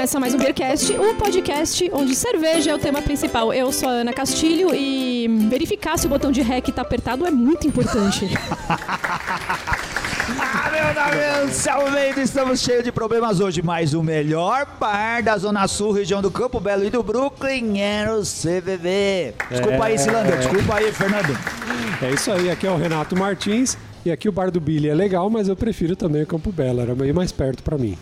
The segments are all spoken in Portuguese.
Começa mais um Beercast, o podcast onde cerveja é o tema principal. Eu sou a Ana Castilho e verificar se o botão de REC tá apertado é muito importante. Ah, meu nome é estamos cheios de problemas hoje, mas o melhor bar da Zona Sul, região do Campo Belo e do Brooklyn é o CVV. Desculpa aí, Silanga, desculpa aí, Fernando. É isso aí, aqui é o Renato Martins e aqui o bar do Billy é legal, mas eu prefiro também o Campo Belo, era meio mais perto pra mim.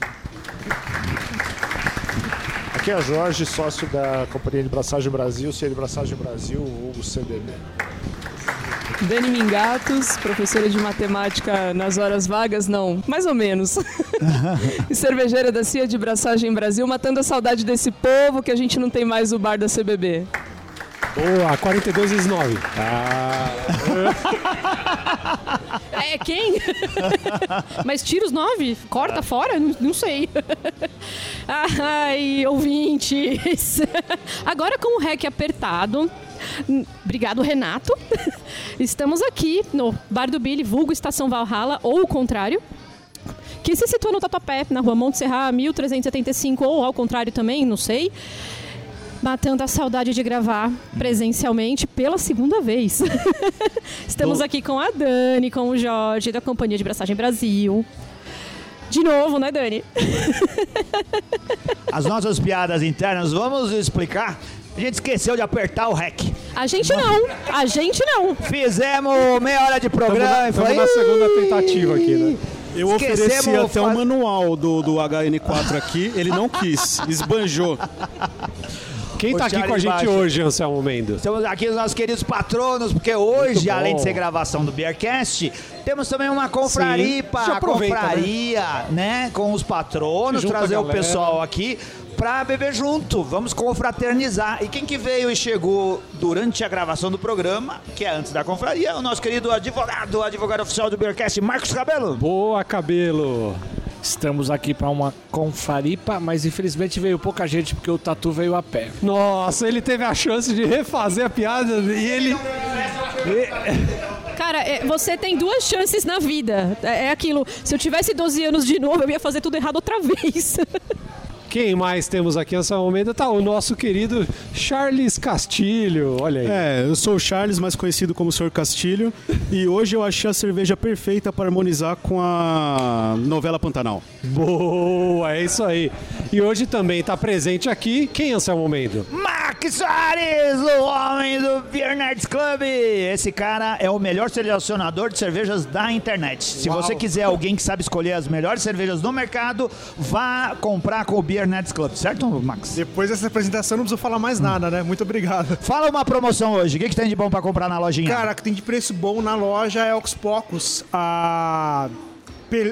Aqui é Jorge, sócio da Companhia de Braçagem Brasil, Cia de Braçagem Brasil, Hugo CDB. Dani Mingatos, professora de matemática nas horas vagas, não, mais ou menos. e cervejeira da Cia de Braçagem Brasil, matando a saudade desse povo que a gente não tem mais o bar da CBB. Boa, 42 vezes 9. É quem? Mas tira os nove? Corta fora? Não, não sei. Ai, ouvintes. Agora com o REC apertado. Obrigado, Renato. Estamos aqui no Bar do Billy, vulgo Estação Valhalla, ou o contrário. Que se situa no Tatuapé, na rua Monte Serra, 1375, ou ao contrário também, não sei. Matando a saudade de gravar presencialmente pela segunda vez. Estamos aqui com a Dani, com o Jorge, da Companhia de Braçagem Brasil. De novo, né, Dani? As nossas piadas internas, vamos explicar? A gente esqueceu de apertar o REC. A gente não, a gente não. Fizemos meia hora de programa e foi... na segunda tentativa aqui, né? Eu Esquecemos ofereci até faz- o manual do, do HN4 aqui, ele não quis, esbanjou. Quem O tá aqui com a gente Baixo. hoje, Anselmo Mendes? Estamos aqui os nossos queridos patronos, porque hoje, além de ser gravação do Beercast, temos também uma confraripa, Já aproveita, confraria, né? Com os patronos, trazer o pessoal aqui pra beber junto. Vamos confraternizar. E quem que veio e chegou durante a gravação do programa, que é antes da confraria, o nosso querido advogado, advogado oficial do Beercast, Marcos Cabelo. Boa, cabelo. Estamos aqui para uma confaripa, mas infelizmente veio pouca gente porque o Tatu veio a pé. Nossa, ele teve a chance de refazer a piada e ele. Cara, é, você tem duas chances na vida. É, é aquilo, se eu tivesse 12 anos de novo, eu ia fazer tudo errado outra vez. Quem mais temos aqui, Anselmo Mendes? Tá o nosso querido Charles Castilho. Olha aí. É, eu sou o Charles, mais conhecido como Sr. Castilho, e hoje eu achei a cerveja perfeita para harmonizar com a novela Pantanal. Boa, é isso aí. E hoje também tá presente aqui, quem, Anselmo Mendes? Max Soares, o homem do Beer Nerds Club. Esse cara é o melhor selecionador de cervejas da internet. Se você quiser alguém que sabe escolher as melhores cervejas do mercado, vá comprar com o Beer Nerds Club, certo, Max? Depois dessa apresentação não preciso falar mais nada, né? Muito obrigado. Fala uma promoção hoje. O que, que tem de bom pra comprar na lojinha? Cara, que tem de preço bom na loja é Ox Pocos. A, pe-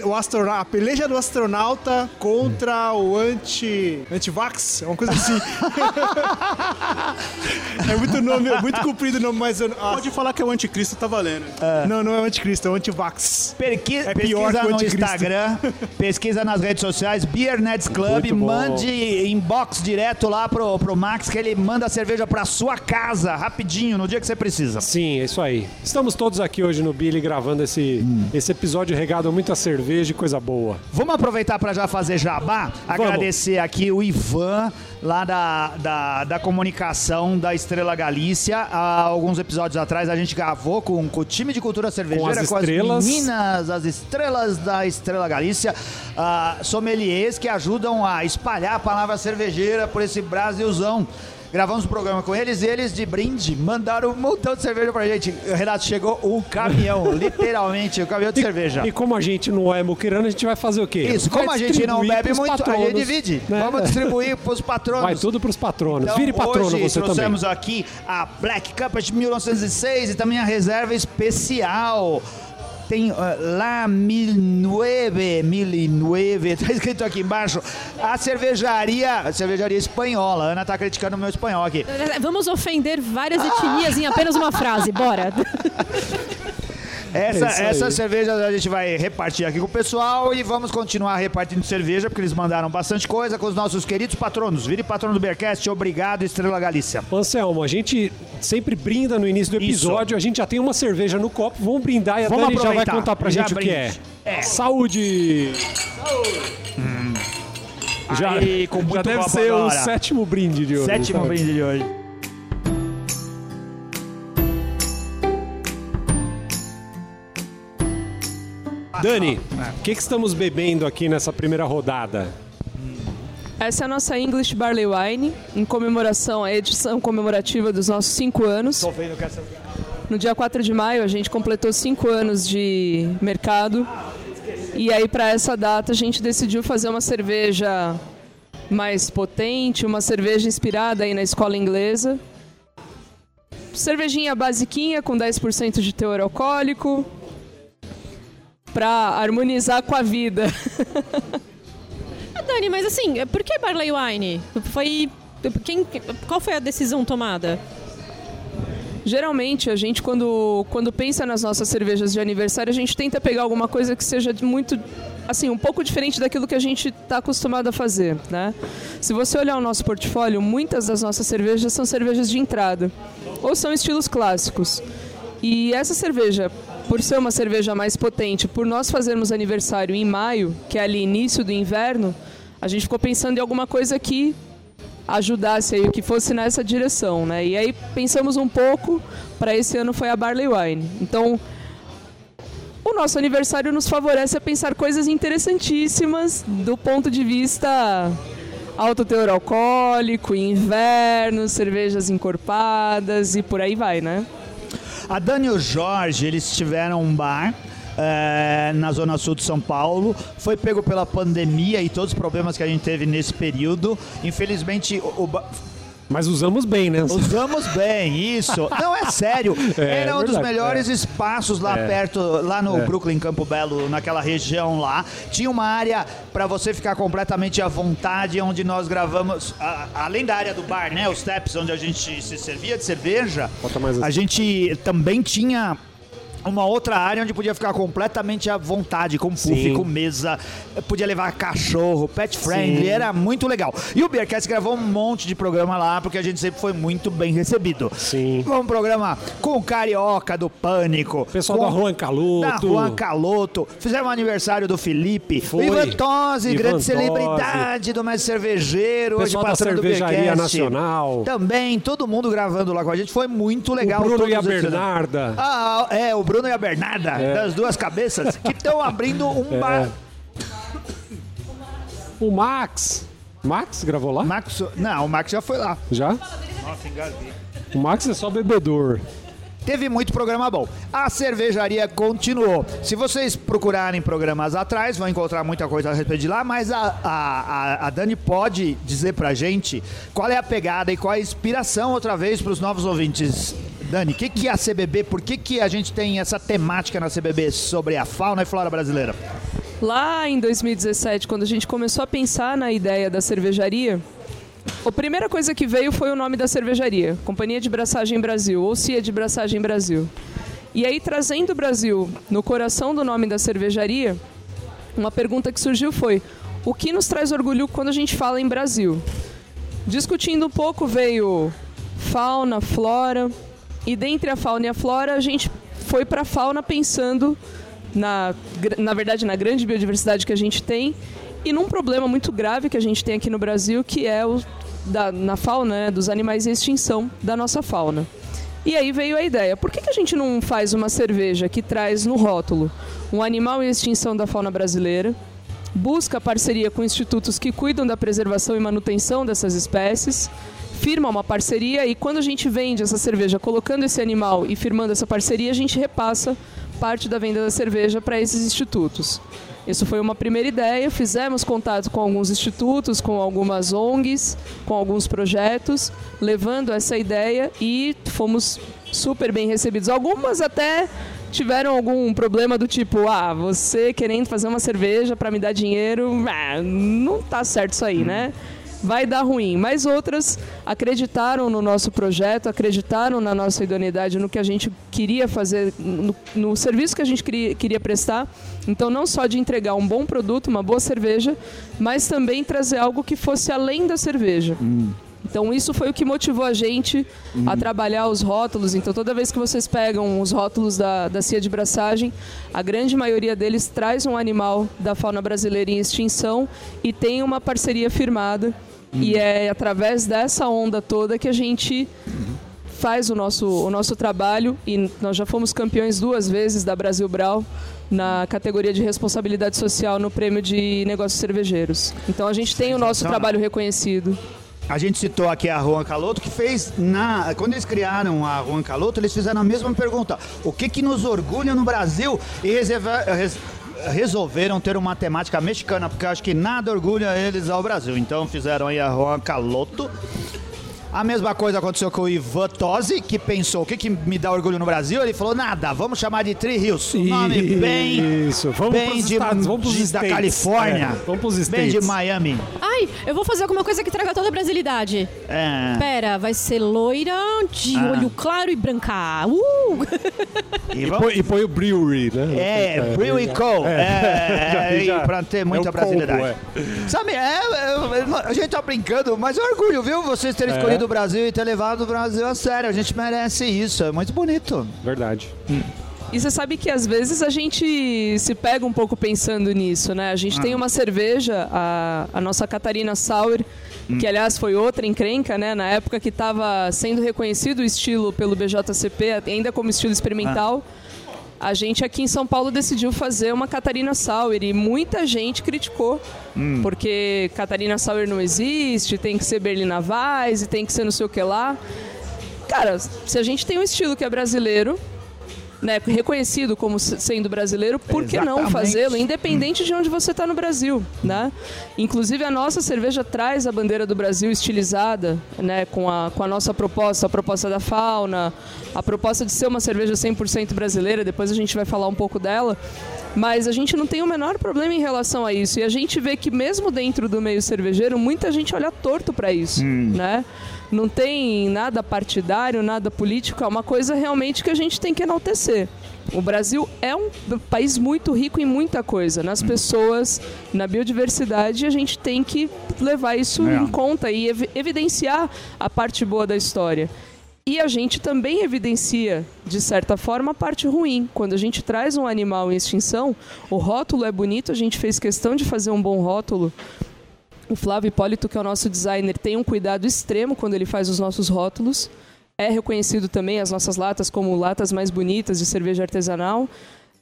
o astrona- a peleja do astronauta contra o anti... Anti-vax? É uma coisa assim. é muito nome, é muito comprido o nome, mas... Eu, ah, Pode falar que é o anticristo, tá valendo. Não, não é o anticristo, é o anti-vax. Perqui- É pior pesquisa que o no. Instagram, pesquisa nas redes sociais, Beer Nerds Club, Muito bom. mande inbox direto lá pro, pro Max que ele manda a cerveja pra sua casa, rapidinho, no dia que você precisa. Sim, é isso aí. Estamos todos aqui hoje no Billy gravando esse, esse episódio regado a muita cerveja e coisa boa. Vamos aproveitar para já fazer jabá, agradecer aqui o Ivan, lá da, da, da comunicação da Estrela Galícia. Há alguns episódios atrás a gente gravou com, com o time de cultura cervejeira, as estrelas. meninas, as estrelas da Estrela Galícia, ah, sommeliers que ajudam a espalhar a palavra cervejeira por esse Brasilzão. Gravamos o programa com eles e eles, de brinde, mandaram um montão de cerveja pra gente. Renato, chegou um caminhão, literalmente, um caminhão de cerveja. E como a gente não é muquirana, a gente vai fazer o quê? Isso, Vai como a gente não bebe muito, a patronos, gente divide. né? Vamos distribuir pros patronos. Vai tudo pros patronos. Então, Vire patrono hoje você também. trouxemos aqui a Black Cup de 1906 e também a reserva especial. Tem uh, La 1009, 1009, tá escrito aqui embaixo. A cervejaria, a cervejaria espanhola. A Ana tá criticando o meu espanhol aqui. Vamos ofender várias etnias em apenas uma frase, bora. Essa, É isso essa cerveja a gente vai repartir aqui com o pessoal e vamos continuar repartindo cerveja, porque eles mandaram bastante coisa com os nossos queridos patronos. Vire patrono do Beercast, obrigado, Estrela Galícia. Anselmo, a gente sempre brinda no início do Isso. episódio, a gente já tem uma cerveja no copo, vamos brindar e a Dani já vai contar pra Já gente o que é. É. Saúde! Já, Aí, já deve ser o agora. sétimo brinde de hoje. Sétimo brinde de hoje. Dani, o que, que estamos bebendo aqui nessa primeira rodada? Essa é a nossa English Barley Wine, em comemoração, a edição comemorativa dos nossos cinco anos. Tô vendo que essa... No dia 4 de maio, a gente completou cinco anos de mercado. E aí, para essa data, a gente decidiu fazer uma cerveja mais potente, uma cerveja inspirada aí na escola inglesa. Cervejinha basiquinha, com 10% de teor alcoólico, para harmonizar com a vida. Ah, Dani, mas assim, por que Barley Wine? Foi. Quem, qual foi a decisão tomada? Geralmente, a gente, quando, quando pensa nas nossas cervejas de aniversário, a gente tenta pegar alguma coisa que seja muito, assim, um pouco diferente daquilo que a gente está acostumado a fazer, né? Se você olhar o nosso portfólio, muitas das nossas cervejas são cervejas de entrada, ou são estilos clássicos. E essa cerveja, por ser uma cerveja mais potente, por nós fazermos aniversário em maio, que é ali início do inverno, a gente ficou pensando em alguma coisa que ajudasse aí, que fosse nessa direção, né? E aí pensamos um pouco, para esse ano foi a Barley Wine. Então, o nosso aniversário nos favorece a pensar coisas interessantíssimas do ponto de vista alto teor alcoólico, inverno, cervejas encorpadas e por aí vai, né? A Dani e o Jorge, eles tiveram um bar é, na zona sul de São Paulo. Foi pego pela pandemia e todos os problemas que a gente teve nesse período. Infelizmente, o, o Mas usamos bem, né? usamos bem isso. Não é sério. É, Era um dos verdade, melhores espaços lá É. perto, lá no É. Brooklyn Campo Belo, naquela região lá. Tinha uma área para você ficar completamente à vontade, onde nós gravamos, a- além da área do bar, né, os steps onde a gente se servia de cerveja. Bota mais A assim. gente também tinha uma outra área onde podia ficar completamente à vontade, com puff, Sim. com mesa, podia levar cachorro, pet friendly, Sim. era muito legal. E o Beercast gravou um monte de programa lá, porque a gente sempre foi muito bem recebido. Sim. Um programa com o Carioca do Pânico. Pessoal com da Juan Caloto. Da Juan Caloto. Fizemos o aniversário do Felipe. Foi. O Ivan Tosi, Ivan grande Tosi. celebridade do mestre cervejeiro. Pessoal hoje da passando do Cervejaria Beercast. Nacional. Também, todo mundo gravando lá com a gente. Foi muito legal. o Bruno e a Bernarda. ah, é, o Bruno e a Bernarda, É. das duas cabeças, que estão abrindo um bar. O Max. Max gravou lá? Max, não, o Max já foi lá. Já? Nossa, engasguei. O Max é só bebedor. Teve muito programa bom. A cervejaria continuou. Se vocês procurarem programas atrás, vão encontrar muita coisa a respeito de lá, mas a, a, a- Dani pode dizer pra gente qual é a pegada e qual é a inspiração, outra vez, para os novos ouvintes. Dani, o que, que é a CBB? Por que, que a gente tem essa temática na CBB sobre a fauna e flora brasileira? Lá em 2017, quando a gente começou a pensar na ideia da cervejaria, a primeira coisa que veio foi o nome da cervejaria, Companhia de Braçagem Brasil, ou CIA de Braçagem Brasil. E aí, trazendo o Brasil no coração do nome da cervejaria, uma pergunta que surgiu foi: o que nos traz orgulho quando a gente fala em Brasil? Discutindo um pouco, veio fauna, flora, e dentre a fauna e a flora, a gente foi para a fauna pensando na, na verdade, na grande biodiversidade que a gente tem e num problema muito grave que a gente tem aqui no Brasil, que é o da, na fauna, né, dos animais em extinção da nossa fauna. E aí veio a ideia, por que, que a gente não faz uma cerveja que traz no rótulo um animal em extinção da fauna brasileira, busca parceria com institutos que cuidam da preservação e manutenção dessas espécies, firma uma parceria e quando a gente vende essa cerveja colocando esse animal e firmando essa parceria, a gente repassa parte da venda da cerveja para esses institutos. Isso foi uma primeira ideia, fizemos contato com alguns institutos, com algumas ONGs, com alguns projetos, levando essa ideia e fomos super bem recebidos. Algumas até tiveram algum problema do tipo, ah, você querendo fazer uma cerveja para me dar dinheiro, ah, não tá certo isso aí, né? Vai dar ruim. Mas outras acreditaram no nosso projeto, acreditaram na nossa idoneidade, no que a gente queria fazer, no, no serviço que a gente queria, queria prestar. Então, não só de entregar um bom produto, uma boa cerveja, mas também trazer algo que fosse além da cerveja. Então isso foi o que motivou a gente a trabalhar os rótulos. Então toda vez que vocês pegam os rótulos da, da cia de braçagem, a grande maioria deles traz um animal da fauna brasileira em extinção e tem uma parceria firmada. E é através dessa onda toda que a gente faz o nosso, o nosso trabalho e nós já fomos campeões duas vezes da Brasil Brau na categoria de responsabilidade social no prêmio de negócios cervejeiros. Então a gente tem o nosso trabalho reconhecido. A gente citou aqui a Juan Caloto, que fez na. Quando eles criaram a Juan Caloto, eles fizeram a mesma pergunta: o que, que nos orgulha no Brasil? E reserva- res- resolveram ter uma temática mexicana, porque eu acho que nada orgulha eles ao Brasil. Então fizeram aí a Juan Caloto. A mesma coisa aconteceu com o Ivan Tosi, que pensou: o que, que me dá orgulho no Brasil? Ele falou: nada, vamos chamar de Tree Hills. Um nome bem. Isso, vamos bem pros de, Estados, vamos pros de- da. Califórnia. É, vamos pros Bem de. Miami. Ai, eu vou fazer alguma coisa que traga toda a brasilidade. É. Pera, vai ser loira, de Ah. olho claro e branca. Uh! E E vamos- põe, e põe o brewery, né? É, Brew e Co. É, é, já- pra ter muita é brasilidade. combo, Sabe, é, é, a gente tá brincando, mas é orgulho, viu? Vocês terem É. escolhido o Brasil e ter levado o Brasil a sério. A gente merece isso, é muito bonito. Verdade. E você sabe que às vezes a gente se pega um pouco pensando nisso, né? A gente tem uma cerveja, a, a nossa Catarina Sour, que aliás foi outra encrenca, né? Na época que estava sendo reconhecido o estilo pelo BJCP, ainda como estilo experimental. A gente aqui em São Paulo decidiu fazer uma Catarina Sour e muita gente criticou, porque Catarina Sour não existe, tem que ser Berlina Weiss, e tem que ser não sei o que lá. Cara, se a gente tem um estilo que é brasileiro, né, reconhecido como se- sendo brasileiro, por que não fazê-lo, independente de onde você está no Brasil, né? Inclusive a nossa cerveja traz a bandeira do Brasil estilizada, né, com a, com a nossa proposta, a proposta da fauna, a proposta de ser uma cerveja 100% brasileira, depois a gente vai falar um pouco dela. Mas a gente não tem o menor problema em relação a isso. E a gente vê que mesmo dentro do meio cervejeiro, muita gente olha torto para isso, né? Não tem nada partidário, nada político, é uma coisa realmente que a gente tem que enaltecer. O Brasil é um país muito rico em muita coisa, nas pessoas, na biodiversidade, e a gente tem que levar isso É. em conta e evi- evidenciar a parte boa da história. E a gente também evidencia, de certa forma, a parte ruim. Quando a gente traz um animal em extinção, o rótulo é bonito, a gente fez questão de fazer um bom rótulo. O Flávio Hipólito, que é o nosso designer, tem um cuidado extremo quando ele faz os nossos rótulos. É reconhecido também as nossas latas como latas mais bonitas de cerveja artesanal.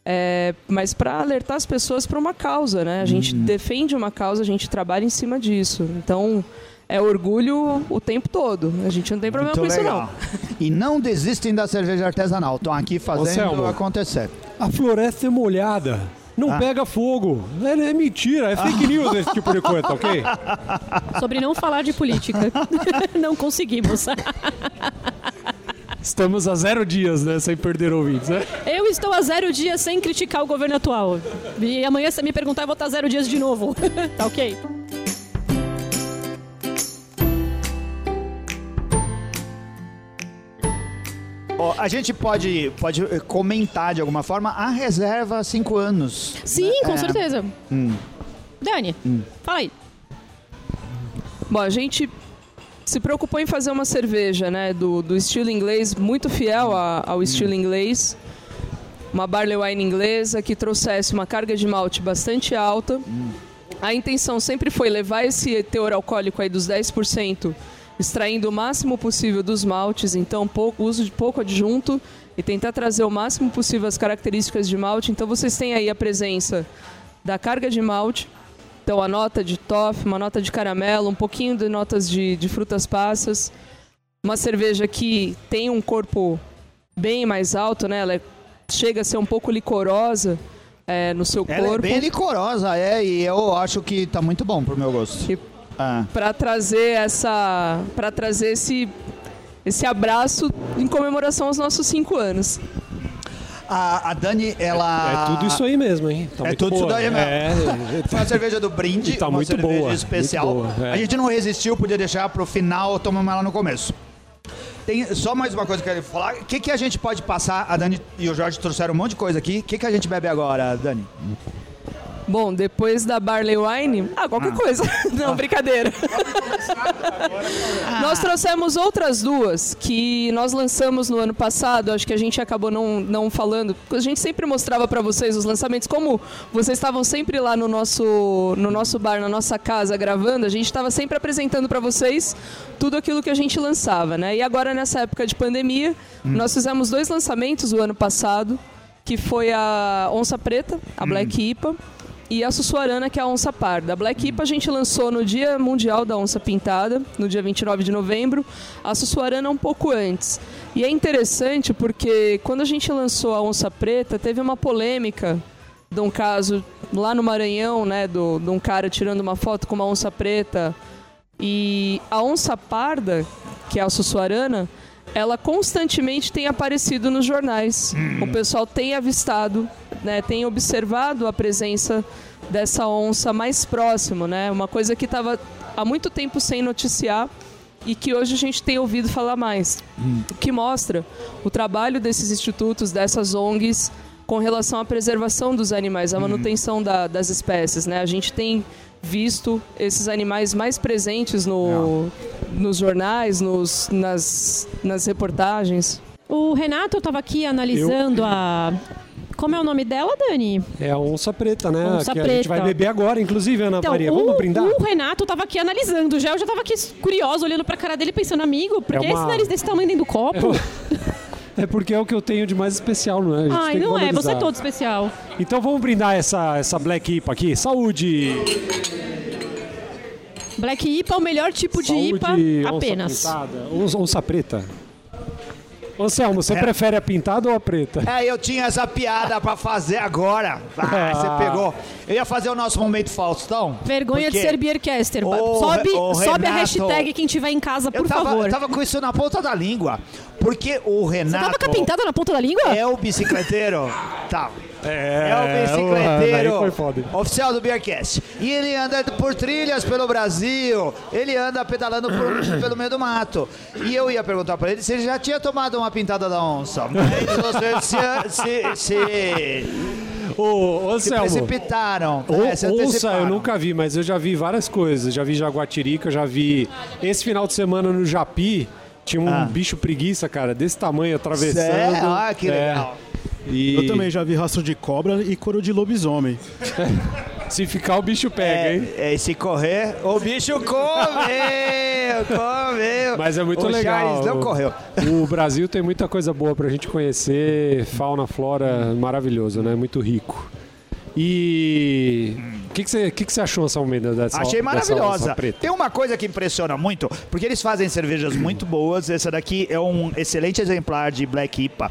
É, mas para alertar as pessoas para uma causa, né? A gente defende uma causa, a gente trabalha em cima disso. Então, é orgulho o tempo todo. A gente não tem problema Muito com isso, legal. não. E não desistem da cerveja artesanal. Estão aqui fazendo Selmo. acontecer. A floresta é molhada. Não Ah. pega fogo. É, é mentira, é fake news esse tipo de coisa, tá ok? Sobre não falar de política. não conseguimos. Estamos a zero dias, né? Sem perder ouvintes, né? Eu estou a zero dias sem criticar o governo atual. E amanhã, se você me perguntar, eu vou estar zero dias de novo. tá ok? Ó, a gente pode, pode eh, comentar de alguma forma a reserva há cinco anos. Sim, com É. certeza. Dani, fala aí. Bom, a gente se preocupou em fazer uma cerveja, né, do, do estilo inglês, muito fiel a- ao estilo inglês. Uma barley wine inglesa que trouxesse uma carga de malte bastante alta. A intenção sempre foi levar esse teor alcoólico aí dos 10%, extraindo o máximo possível dos maltes, então pouco, uso de pouco adjunto e tentar trazer o máximo possível as características de malte. Então vocês têm aí a presença da carga de malte, então a nota de toffee, uma nota de caramelo, um pouquinho de notas de, de frutas passas. Uma cerveja que tem um corpo bem mais alto, né? Ela é- chega a ser um pouco licorosa é, no seu Ela é corpo. bem licorosa, é, e eu acho que tá muito bom pro meu gosto. E Ah. para trazer essa, para trazer esse esse abraço em comemoração aos nossos cinco anos. A, a Dani, ela. É tudo isso aí mesmo, hein? Tá É muito tudo isso boa. daí mesmo. É, Foi uma cerveja do brinde, E tá uma muito cerveja boa, especial. muito boa, é. A gente não resistiu, podia deixar pro final, tomamos ela no começo. Tem só mais uma coisa que eu quero falar. O que, que a gente pode passar? A Dani e o Jorge trouxeram um monte de coisa aqui. O que, que a gente bebe agora, Dani? Bom, depois da Barley Wine, ah, qualquer coisa. Não, brincadeira. Nós trouxemos outras duas que nós lançamos no ano passado, acho que a gente acabou não, não falando. A gente sempre mostrava para vocês os lançamentos, como vocês estavam sempre lá no nosso, no nosso bar, na nossa casa gravando, a gente estava sempre apresentando para vocês tudo aquilo que a gente lançava, né? E agora nessa época de pandemia, nós fizemos dois lançamentos o ano passado, que foi a Onça Preta, a Black IPA, e a Sussuarana, que é a onça parda. A Black IPA a gente lançou no Dia Mundial da Onça Pintada, no dia 29 de novembro. A Sussuarana um pouco antes. E é interessante porque quando a gente lançou a Onça Preta, teve uma polêmica de um caso lá no Maranhão, né, do, de um cara tirando uma foto com uma onça preta. E a onça parda, que é a Sussuarana, ela constantemente tem aparecido nos jornais. O pessoal tem avistado, né, tem observado a presença dessa onça mais próximo, né? Uma coisa que estava há muito tempo sem noticiar e que hoje a gente tem ouvido falar mais. O que mostra o trabalho desses institutos, dessas ONGs, com relação à preservação dos animais, à manutenção da- das espécies, né? A gente tem visto esses animais mais presentes no, nos jornais, nos, nas, nas reportagens. O Renato estava aqui analisando a. Como é o nome dela, Dani? É a onça preta, né? Onça que a preta. gente vai beber agora, inclusive, Ana Então, Maria. o, Vamos brindar? o Renato estava aqui analisando já. Eu já estava aqui curioso, olhando pra cara dele, pensando, amigo, por que É uma- esse nariz desse tamanho dentro do copo? É porque é o que eu tenho de mais especial, não é? Ai, não é, você é todo especial. Então vamos brindar essa, essa Black IPA aqui. Saúde! Black IPA é o melhor tipo de Saúde, IPA onça apenas. pintada. Onça, onça preta. Ô, Selmo, É. você prefere a pintada ou a preta? É, eu tinha essa piada pra fazer agora. Ah, Ah. você pegou. Eu ia fazer o nosso momento Faustão. Vergonha de ser Beercaster. Ô, sobe ô, sobe a Renato, hashtag quem tiver em casa, Eu por tava, favor. eu tava com isso na ponta da língua. Porque o Você Renato. tava com a pintada na ponta da língua? É o bicicleteiro. tá. É, É o bicicleteiro foi foda. oficial do Beercast. E ele anda por trilhas pelo Brasil. Ele anda pedalando por- pelo meio do mato. E eu ia perguntar pra ele se ele já tinha tomado uma pintada da onça. Mas vocês se, se, se, Ô, ô se Selmo, precipitaram. né, se onça anteciparam. eu nunca vi, mas eu já vi várias coisas. Já vi jaguatirica, já vi... Esse final de semana no Japi, tinha um Ah. bicho preguiça, cara, desse tamanho, atravessando. Sério? Ah, que É. E Eu também já vi rastro de cobra e couro de lobisomem. se ficar, o bicho pega, hein? É, é, e se correr, o bicho comeu, comeu. Mas é muito o legal. Charles não correu. O Brasil tem muita coisa boa pra gente conhecer, fauna, flora, maravilhoso, né? Muito rico. E que, que, você, que, que você achou, Salmeda, dessa Achei dessa maravilhosa. preta? Tem uma coisa que impressiona muito, porque eles fazem cervejas muito boas. Essa daqui é um excelente exemplar de Black IPA.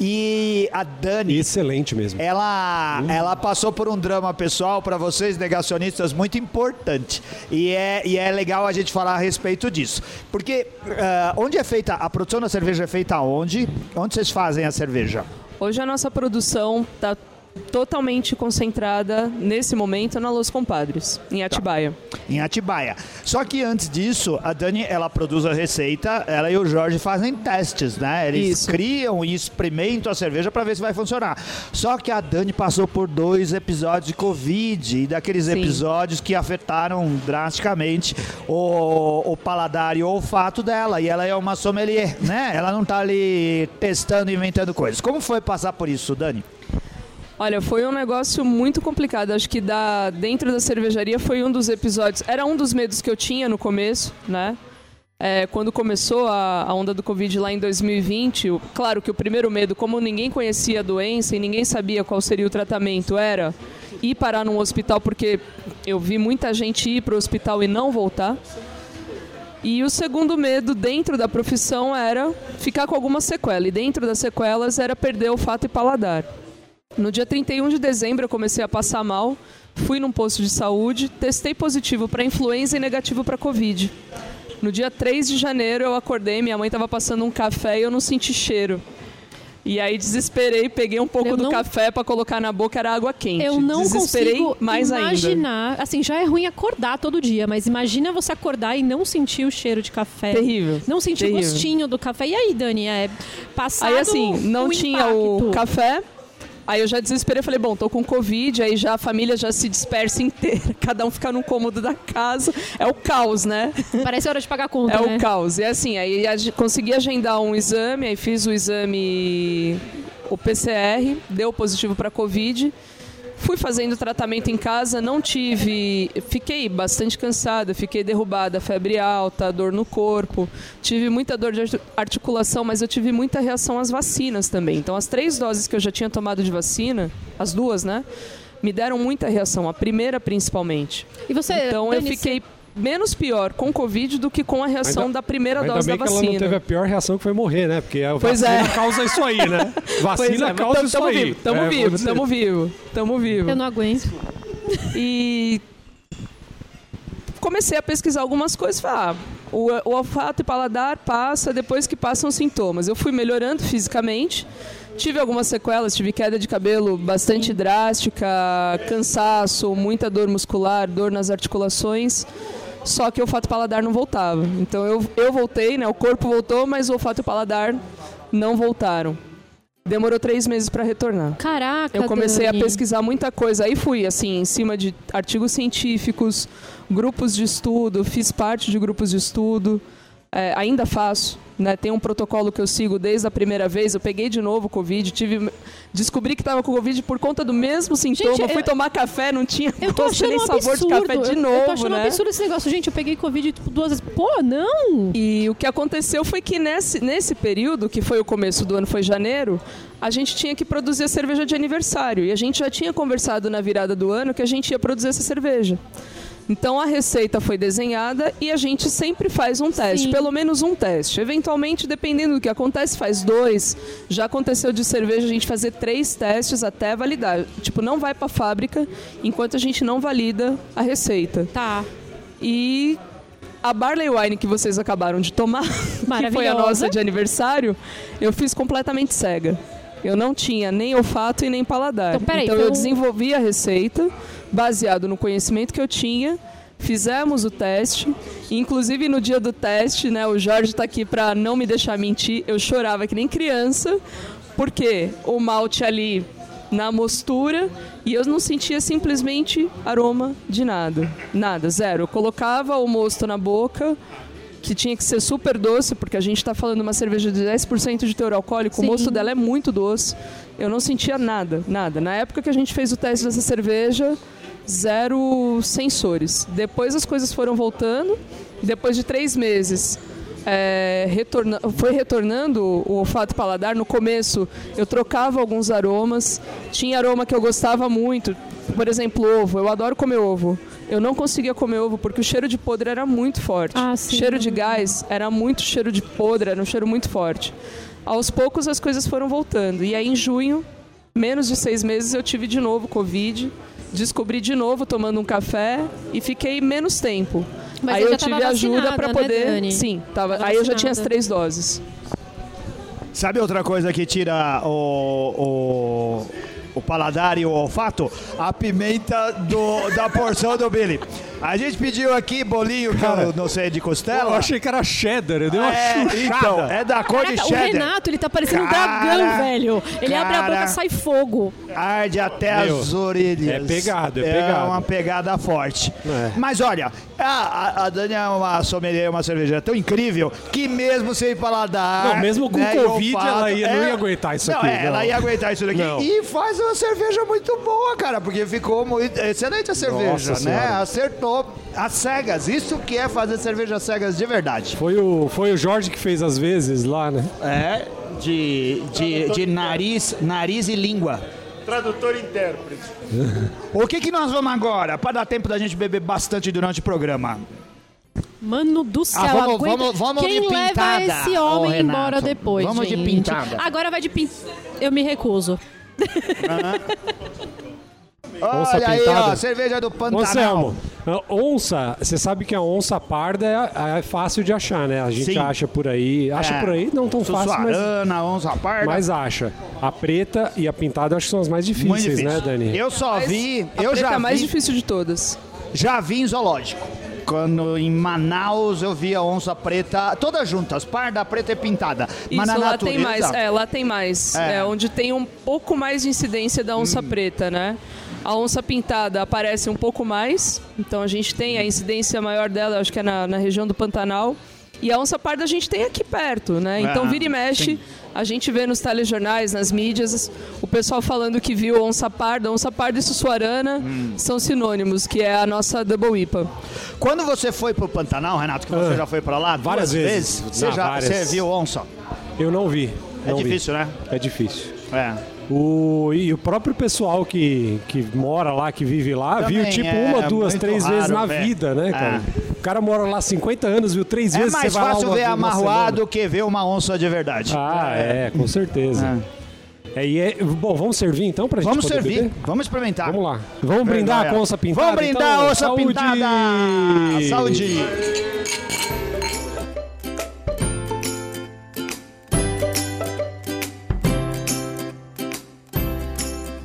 E a Dani, Excelente mesmo. ela, ela passou por um drama pessoal para vocês negacionistas muito importante. E é, e é legal a gente falar a respeito disso. Porque ah, onde é feita, a produção da cerveja é feita onde? Onde vocês fazem a cerveja? Hoje a nossa produção está totalmente concentrada, nesse momento, na Los Compadres, em Atibaia. em Atibaia. Só que antes disso, a Dani, ela produz a receita, ela e o Jorge fazem testes, né? Eles Isso. criam e experimentam a cerveja para ver se vai funcionar. Só que a Dani passou por dois episódios de Covid, e daqueles Sim. episódios que afetaram drasticamente o, o paladar e o olfato dela. E ela é uma sommelier, né? Ela não tá ali testando e inventando coisas. Como foi passar por isso, Dani? Olha, foi um negócio muito complicado. Acho que da, dentro da cervejaria foi um dos episódios. Era um dos medos que eu tinha no começo, né? É, quando começou a, a onda do Covid lá em 2020, o- claro que o primeiro medo, como ninguém conhecia a doença e ninguém sabia qual seria o tratamento, era ir parar num hospital, porque eu vi muita gente ir para o hospital e não voltar. E o segundo medo dentro da profissão era ficar com alguma sequela. E dentro das sequelas era perder olfato e paladar. No dia 31 de dezembro eu comecei a passar mal, fui num posto de saúde, testei positivo para influenza e negativo para Covid. No dia 3 de janeiro eu acordei, minha mãe estava passando um café e eu não senti cheiro. E aí desesperei, peguei um pouco Eu do não- café para colocar na boca, era água quente. Eu não desesperei consigo mais ainda. imaginar. Assim, já é ruim acordar todo dia, mas imagina você acordar e não sentir o cheiro de café. Terrível. Não sentir o gostinho do café. E aí, Dani, é passado Aí assim, não o tinha o impacto. café, Aí eu já desesperei, falei, bom, tô com Covid, aí já a família já se dispersa inteira, cada um fica num cômodo da casa. É o caos, né? Parece hora de pagar a conta, É né? o caos. E assim, aí consegui agendar um exame, aí fiz o exame, o PCR, deu positivo para Covid. Fui fazendo tratamento em casa, não tive. Fiquei bastante cansada, fiquei derrubada, febre alta, dor no corpo. Tive muita dor de arti- articulação, mas eu tive muita reação às vacinas também. Então, as três doses que eu já tinha tomado de vacina, as duas, né? Me deram muita reação, a primeira principalmente. E você, Então eu fiquei menos pior com Covid do que com a reação Ainda- da primeira Ainda dose bem da que ela não vacina. teve a pior reação que foi morrer, né? Porque a Pois vacina é. causa isso aí, né? Vacina é, causa tamo- isso tamo aí. vivo, tamo É, vivo, tamo vivo, tamo vivo. Eu não aguento. E comecei a pesquisar algumas coisas. Falei, ah, o, o olfato e paladar passa depois que passam os sintomas. Eu fui melhorando fisicamente. Tive algumas sequelas, tive queda de cabelo bastante drástica, cansaço, muita dor muscular, dor nas articulações. Só que o olfato paladar não voltava. Então eu, eu voltei, né? O corpo voltou, mas o olfato e paladar não voltaram. Demorou três meses para retornar. Caraca, Eu comecei Dani. a pesquisar muita coisa. Aí fui, assim, em cima de artigos científicos, grupos de estudo, fiz parte de grupos de estudo, é, ainda faço. Né? Tem um protocolo que eu sigo desde a primeira vez. Eu peguei de novo Covid, tive, descobri que estava com Covid por conta do mesmo sintoma. Gente, fui eu- tomar café, não tinha Eu gosto nem um sabor absurdo. de café de eu novo, tô achando um né? absurdo esse negócio. Gente, eu peguei Covid tipo, duas vezes. Pô, não! E o que aconteceu foi que nesse, nesse período, que foi o começo do ano, foi janeiro, a gente tinha que produzir a cerveja de aniversário. E a gente já tinha conversado na virada do ano que a gente ia produzir essa cerveja. Então a receita foi desenhada e a gente sempre faz um teste, Sim. pelo menos um teste. Eventualmente, dependendo do que acontece, faz dois. Já aconteceu de cerveja a gente fazer três testes até validar. Tipo, não vai para fábrica enquanto a gente não valida a receita. Tá. E a Barley Wine que vocês acabaram de tomar, que foi a nossa de aniversário, eu fiz completamente cega. Eu não tinha nem olfato e nem paladar. Então, peraí, então eu um- desenvolvi a receita baseado no conhecimento que eu tinha. Fizemos o teste, inclusive no dia do teste, né? O Jorge está aqui para não me deixar mentir. Eu chorava que nem criança, porque o malte ali na mostura e eu não sentia simplesmente aroma de nada. Nada, zero. Eu colocava o mosto na boca, que tinha que ser super doce, porque a gente está falando de uma cerveja de 10% de teor alcoólico, Sim. o mosto dela é muito doce. Eu não sentia nada, nada. Na época que a gente fez o teste dessa cerveja, zero sensores. Depois as coisas foram voltando, depois de três meses. é, retorna- foi retornando o olfato paladar. No começo eu trocava alguns aromas. Tinha aroma que eu gostava muito, por exemplo, ovo. Eu adoro comer ovo. Eu não conseguia comer ovo porque o cheiro de podre era muito forte. Ah, sim. cheiro de gás era muito cheiro de podre, era um cheiro muito forte. Aos poucos as coisas foram voltando. E aí em junho, menos de seis meses, eu tive de novo Covid. Descobri de novo tomando um café e fiquei menos tempo. Mas aí eu tive ajuda para né, poder. Dani? Sim, tava. Tava aí eu já tinha as três doses. Sabe outra coisa que tira o, o, o paladar e o olfato? A pimenta do, da porção do Billy. A gente pediu aqui bolinho, que eu não sei, de costela. Eu achei que era cheddar, eu dei uma é, chuchada. então, é da cor de Caraca, o cheddar. Renato, ele tá parecendo um Cara, dragão, velho. Ele abre a boca cara. e sai fogo. Arde até Meu, as orelhas. é pegado, é É pegado. uma pegada forte. É. Mas olha, a, a, Dani é uma sommelier, uma cervejeira tão incrível que mesmo sem paladar... Não, mesmo com né, Covid, ela ia- não é- ia aguentar isso não, aqui, é, Ela não. ia aguentar isso daqui. Não. E faz uma cerveja muito boa, cara, porque ficou muito excelente a cerveja, Nossa né? Senhora. Acertou as cegas. Isso que é fazer cerveja cegas de verdade. Foi o, foi o Jorge que fez as vezes lá, né? É, de, de, de nariz, nariz e língua. Tradutor e intérprete. O que, que nós vamos agora? Para dar tempo da gente beber bastante durante o programa. Mano do céu, Ah, vamos- aguenta. vamos- vamos Quem de leva pintada, esse ô, homem Renato. embora depois, Vamos de gente? pintada. Agora vai de pintada. Eu me recuso. Onça Olha aí, pintada. ó, cerveja do Pantanal. Anselmo, a onça, você sabe que a onça parda é, é fácil de achar, né? A gente Sim. acha por aí. Acha É. por aí, não tão fácil, mas, Sussuarana, onça parda. mas acha. A preta e a pintada acho que são as mais Muito difíceis, difícil. né, Dani? Eu só vi, A eu preta já é a mais vi, difícil de todas. já vi em zoológico. quando em Manaus eu vi a onça preta, todas juntas, parda, preta e pintada. Isso, Mas na lá natureza, tem mais. É, lá tem mais. É. É. onde tem um pouco mais de incidência da onça preta, né? A onça pintada aparece um pouco mais, então a gente tem a incidência maior dela, acho que é na, na região do Pantanal. E a onça parda a gente tem aqui perto, né? Então Ah, vira e mexe, a gente vê nos telejornais, nas mídias, o pessoal falando que viu onça parda. Onça parda e sussuarana Hum. são sinônimos, que é a nossa double IPA. Quando você foi pro Pantanal, Renato, que você Ah, já foi pra lá várias duas vezes. você já várias. você viu onça? Eu não vi. É não vi. difícil, né? É difícil. É. O, e o próprio pessoal que, que mora lá, que vive lá, Também viu tipo é uma, duas, muito três raro vezes na ver. vida, né, cara? O cara mora lá 50 anos, viu três É vezes, mais vai lá fácil ver amarroado que ver uma onça de verdade. Ah, é, com certeza. É, e é- bom, vamos servir então pra gente Vamos servir, beber? vamos experimentar. Vamos lá. Vamos brindar com onça pintada? Vamos brindar então? a onça Saúde! pintada! Saúde!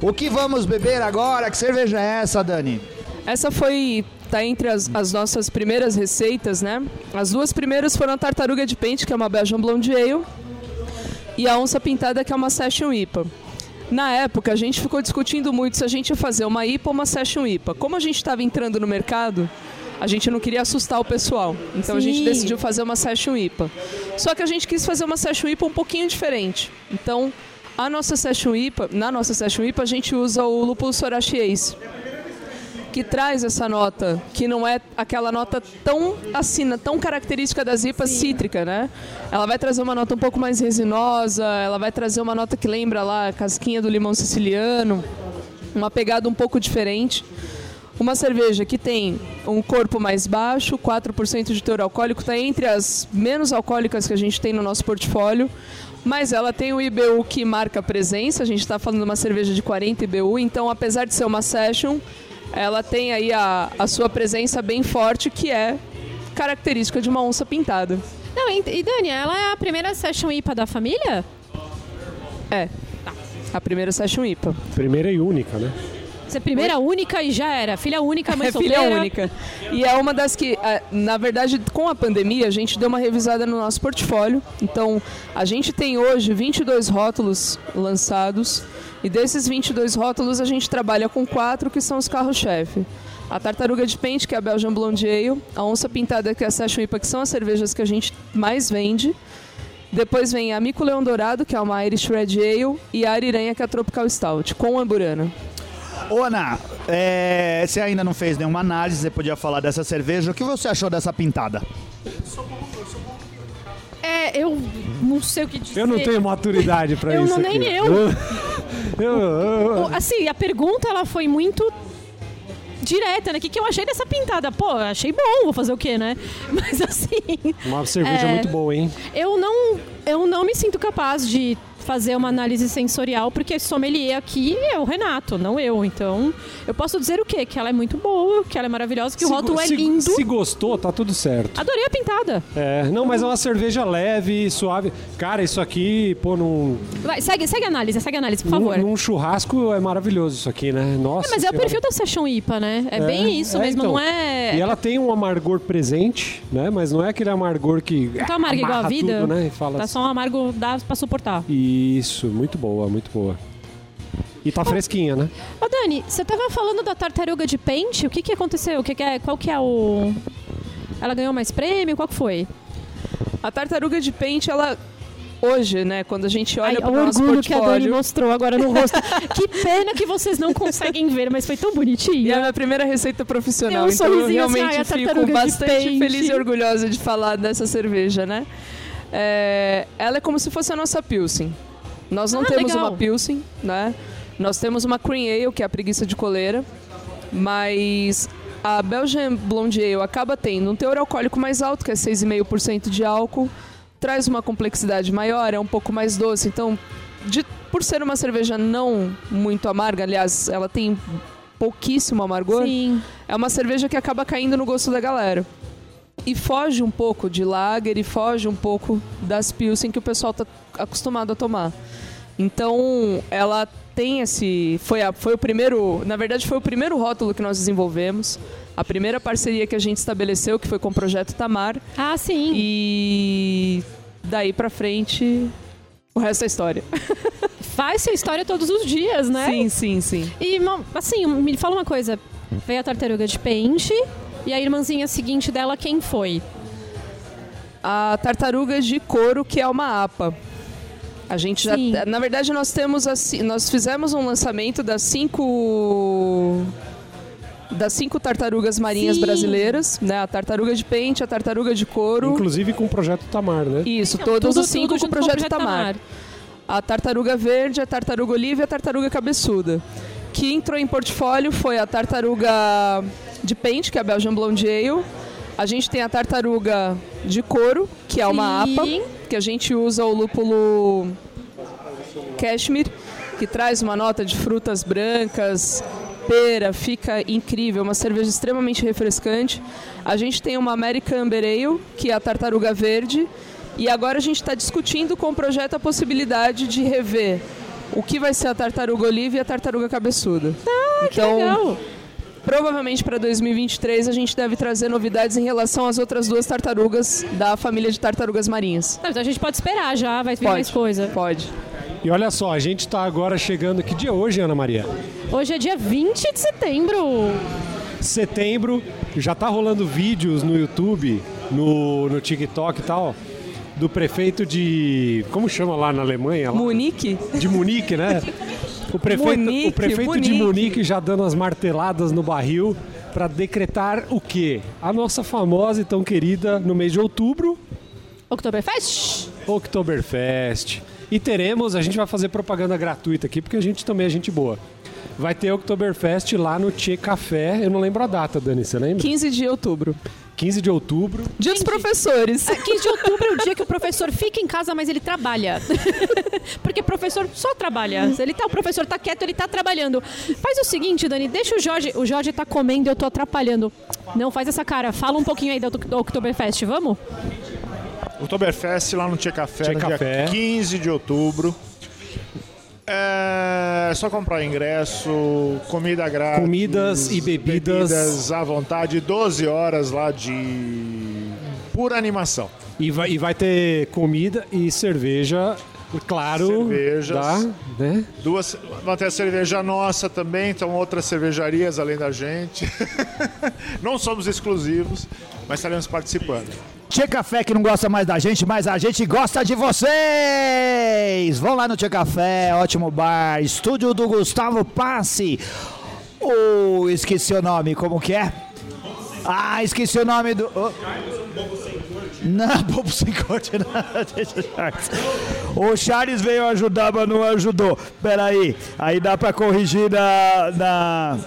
O que vamos beber agora? Que cerveja é essa, Dani? Essa foi tá entre as, as nossas primeiras receitas, né? As duas primeiras foram a tartaruga de pente, que é uma Belgian Blonde Ale, e a onça pintada, que é uma Session IPA. Na época, a gente ficou discutindo muito se a gente ia fazer uma IPA ou uma Session IPA. Como a gente estava entrando no mercado, a gente não queria assustar o pessoal. Então a gente Sim. decidiu fazer uma Session IPA. Só que a gente quis fazer uma Session IPA um pouquinho diferente. Então, a nossa Session IPA, na nossa Session IPA, a gente usa o lúpulo Sorachi Ace que traz essa nota, que não é aquela nota tão assina, tão característica das IPAs cítrica, né? Ela vai trazer uma nota um pouco mais resinosa, ela vai trazer uma nota que lembra lá a casquinha do limão siciliano, uma pegada um pouco diferente. Uma cerveja que tem um corpo mais baixo, 4% de teor alcoólico, está entre as menos alcoólicas que a gente tem no nosso portfólio, mas ela tem o IBU que marca presença, a gente está falando de uma cerveja de 40 IBU, então apesar de ser uma session, ela tem aí a, a sua presença bem forte, que é característica de uma onça pintada. Não, e, e Dani, ela é a primeira session IPA da família? É, a primeira session IPA. Primeira e única, né? Você é primeira única e já era. Filha única, mãe É filha solteira. única. E é uma das que, ah, na verdade, com a pandemia, a gente deu uma revisada no nosso portfólio. Então, a gente tem hoje 22 rótulos lançados. E desses 22 rótulos, a gente trabalha com quatro que são os carros-chefe. A Tartaruga de Pente, que é a Belgian Blonde Ale. A Onça Pintada, que é a Session IPA, que são as cervejas que a gente mais vende. Depois vem a Mico Leão Dourado, que é uma Irish Red Ale. E a Ariranha, que é a Tropical Stout, com amburana. Ô, Ana, é, você ainda não fez nenhuma análise, você podia falar dessa cerveja. O que você achou dessa pintada? É, eu não sei o que dizer. Eu não tenho maturidade pra Eu isso. não- nem aqui. eu. eu, eu- eu- Assim, a pergunta ela foi muito direta, né? O que, que eu achei dessa pintada? Pô, eu achei bom, vou fazer o quê, né? Mas assim, Uma cerveja É. muito boa, hein? eu não, eu não me sinto capaz de fazer uma análise sensorial, porque sommelier aqui é o Renato, não eu. Então, eu posso dizer o quê? Que ela é muito boa, que ela é maravilhosa, que o Se- rótulo é lindo. Se gostou, tá tudo certo. Adorei a pintada. É, não, mas é uma cerveja leve, suave. Cara, isso aqui, pô, num, Vai, segue, segue a análise, segue a análise, por favor. num, num churrasco é maravilhoso isso aqui, né? Nossa. É, mas é o Senhora. perfil da Session IPA, né? É, bem isso é, mesmo, então. não é. E ela tem um amargor presente, né? Mas não é aquele amargor que. Não tá amarga igual a vida. Tudo, né? E fala Tá só um amargo dá pra suportar. Isso, muito boa, muito boa. E tá fresquinha, né? Ô Dani, você tava falando da tartaruga de pente, o que que aconteceu? O que que é, qual que é o... Ela ganhou mais prêmio? Qual que foi? A tartaruga de pente, ela hoje, né, quando a gente olha para o nosso orgulho que a Dani mostrou agora no rosto. que pena que vocês não conseguem ver, mas foi tão e é a minha primeira receita profissional, um então eu assim, realmente ai, a fico tartaruga de bastante feliz e orgulhosa de falar dessa cerveja, né? É, ela é como se fosse a nossa Pilsen. Nós não Ah, temos legal. uma Pilsen, né? Nós temos uma Cream Ale, que é a preguiça de coleira, mas a Belgian Blonde Ale acaba tendo um teor alcoólico mais alto, que é 6,5% de álcool, traz uma complexidade maior, é um pouco mais doce, então, de- por ser uma cerveja não muito amarga, aliás, ela tem pouquíssimo amargor, Sim. é uma cerveja que acaba caindo no gosto da galera. E foge um pouco de lager e foge um pouco das pilsen que o pessoal tá acostumado a tomar. Então, ela tem esse. Foi, a- foi o primeiro. Na verdade, foi o primeiro rótulo que nós desenvolvemos. A primeira parceria que a gente estabeleceu, que foi com o Projeto Tamar. Ah, sim. E daí pra frente, o resto é história. Faz sua história todos os dias, né? Sim, sim, sim. E, assim, me fala uma coisa. Veio a tartaruga de pente e a irmãzinha seguinte dela, quem foi? A tartaruga de couro, que é uma APA. A gente já. Sim. Na verdade, nós temos assim. Nós fizemos um lançamento das cinco. Das cinco tartarugas marinhas Sim. brasileiras, né? A tartaruga de pente, a tartaruga de couro. Inclusive com o projeto Tamar, né? Isso, Não, todos tudo- os cinco com o junto projeto, Tamar. A tartaruga verde, a tartaruga oliva e a tartaruga cabeçuda. Que entrou em portfólio foi a tartaruga de pente, que é a Belgian Blonde Ale. A gente tem a tartaruga de couro, que é uma Sim. APA, que a gente usa o lúpulo cashmere, que traz uma nota de frutas brancas, pera, fica incrível, uma cerveja extremamente refrescante. A gente tem uma American Amber Ale, que é a tartaruga verde, e agora a gente está discutindo com o projeto a possibilidade de rever o que vai ser a tartaruga oliva e a tartaruga cabeçuda. Ah, que então, legal. Provavelmente para 2023 a gente deve trazer novidades em relação às outras duas tartarugas da família de tartarugas marinhas. Então a gente pode esperar já, vai vir Pode. mais coisa. Pode. E olha só, a gente tá agora chegando. Que dia é hoje, Ana Maria? Hoje é dia 20 de setembro. Setembro, já tá rolando vídeos no YouTube, no, no TikTok e tal, do prefeito de. Como chama lá na Alemanha? Lá? Munique? De Munique, né? O prefeito, o prefeito de Munique. Munique já dando as marteladas no barril para decretar o quê? A nossa famosa e tão querida no mês de outubro, Oktoberfest? Oktoberfest. E teremos, a gente vai fazer propaganda gratuita aqui, porque a gente também é gente boa. Vai ter Oktoberfest lá no Tchê Café. Eu não lembro a data, Dani, você lembra? 15 de outubro. 15 de outubro. Dia dos professores. 15 de outubro é o dia que o professor fica em casa, mas ele trabalha. Porque professor só trabalha. Se ele tá, o professor tá quieto, ele tá trabalhando. Faz o seguinte, Dani, deixa o Jorge. O Jorge tá comendo, eu tô atrapalhando. Não, faz essa cara. Fala um pouquinho aí do, do Oktoberfest, vamos? Oktoberfest lá no Tchê Café, Tchê no Café. dia 15 de outubro. É só comprar ingresso, comida grátis. Comidas e bebidas. bebidas à vontade, 12 horas lá de pura animação. E vai, e vai ter comida e cerveja, claro. Cervejas. Da, né? Duas, vai ter a cerveja nossa também, então outras cervejarias além da gente. Não somos exclusivos, mas estaremos participando. Tchê Café que não gosta mais da gente, mas a gente gosta de vocês! Vão lá no Tchê Café, ótimo bar, estúdio do Gustavo Passe. Oh, esqueci o nome, como que é? Ah, esqueci o nome do. oh. Não, Bobo Sem Corte, não. Deixa o Charles. O Charles veio ajudar, mas não ajudou. Peraí, aí dá pra corrigir na. na...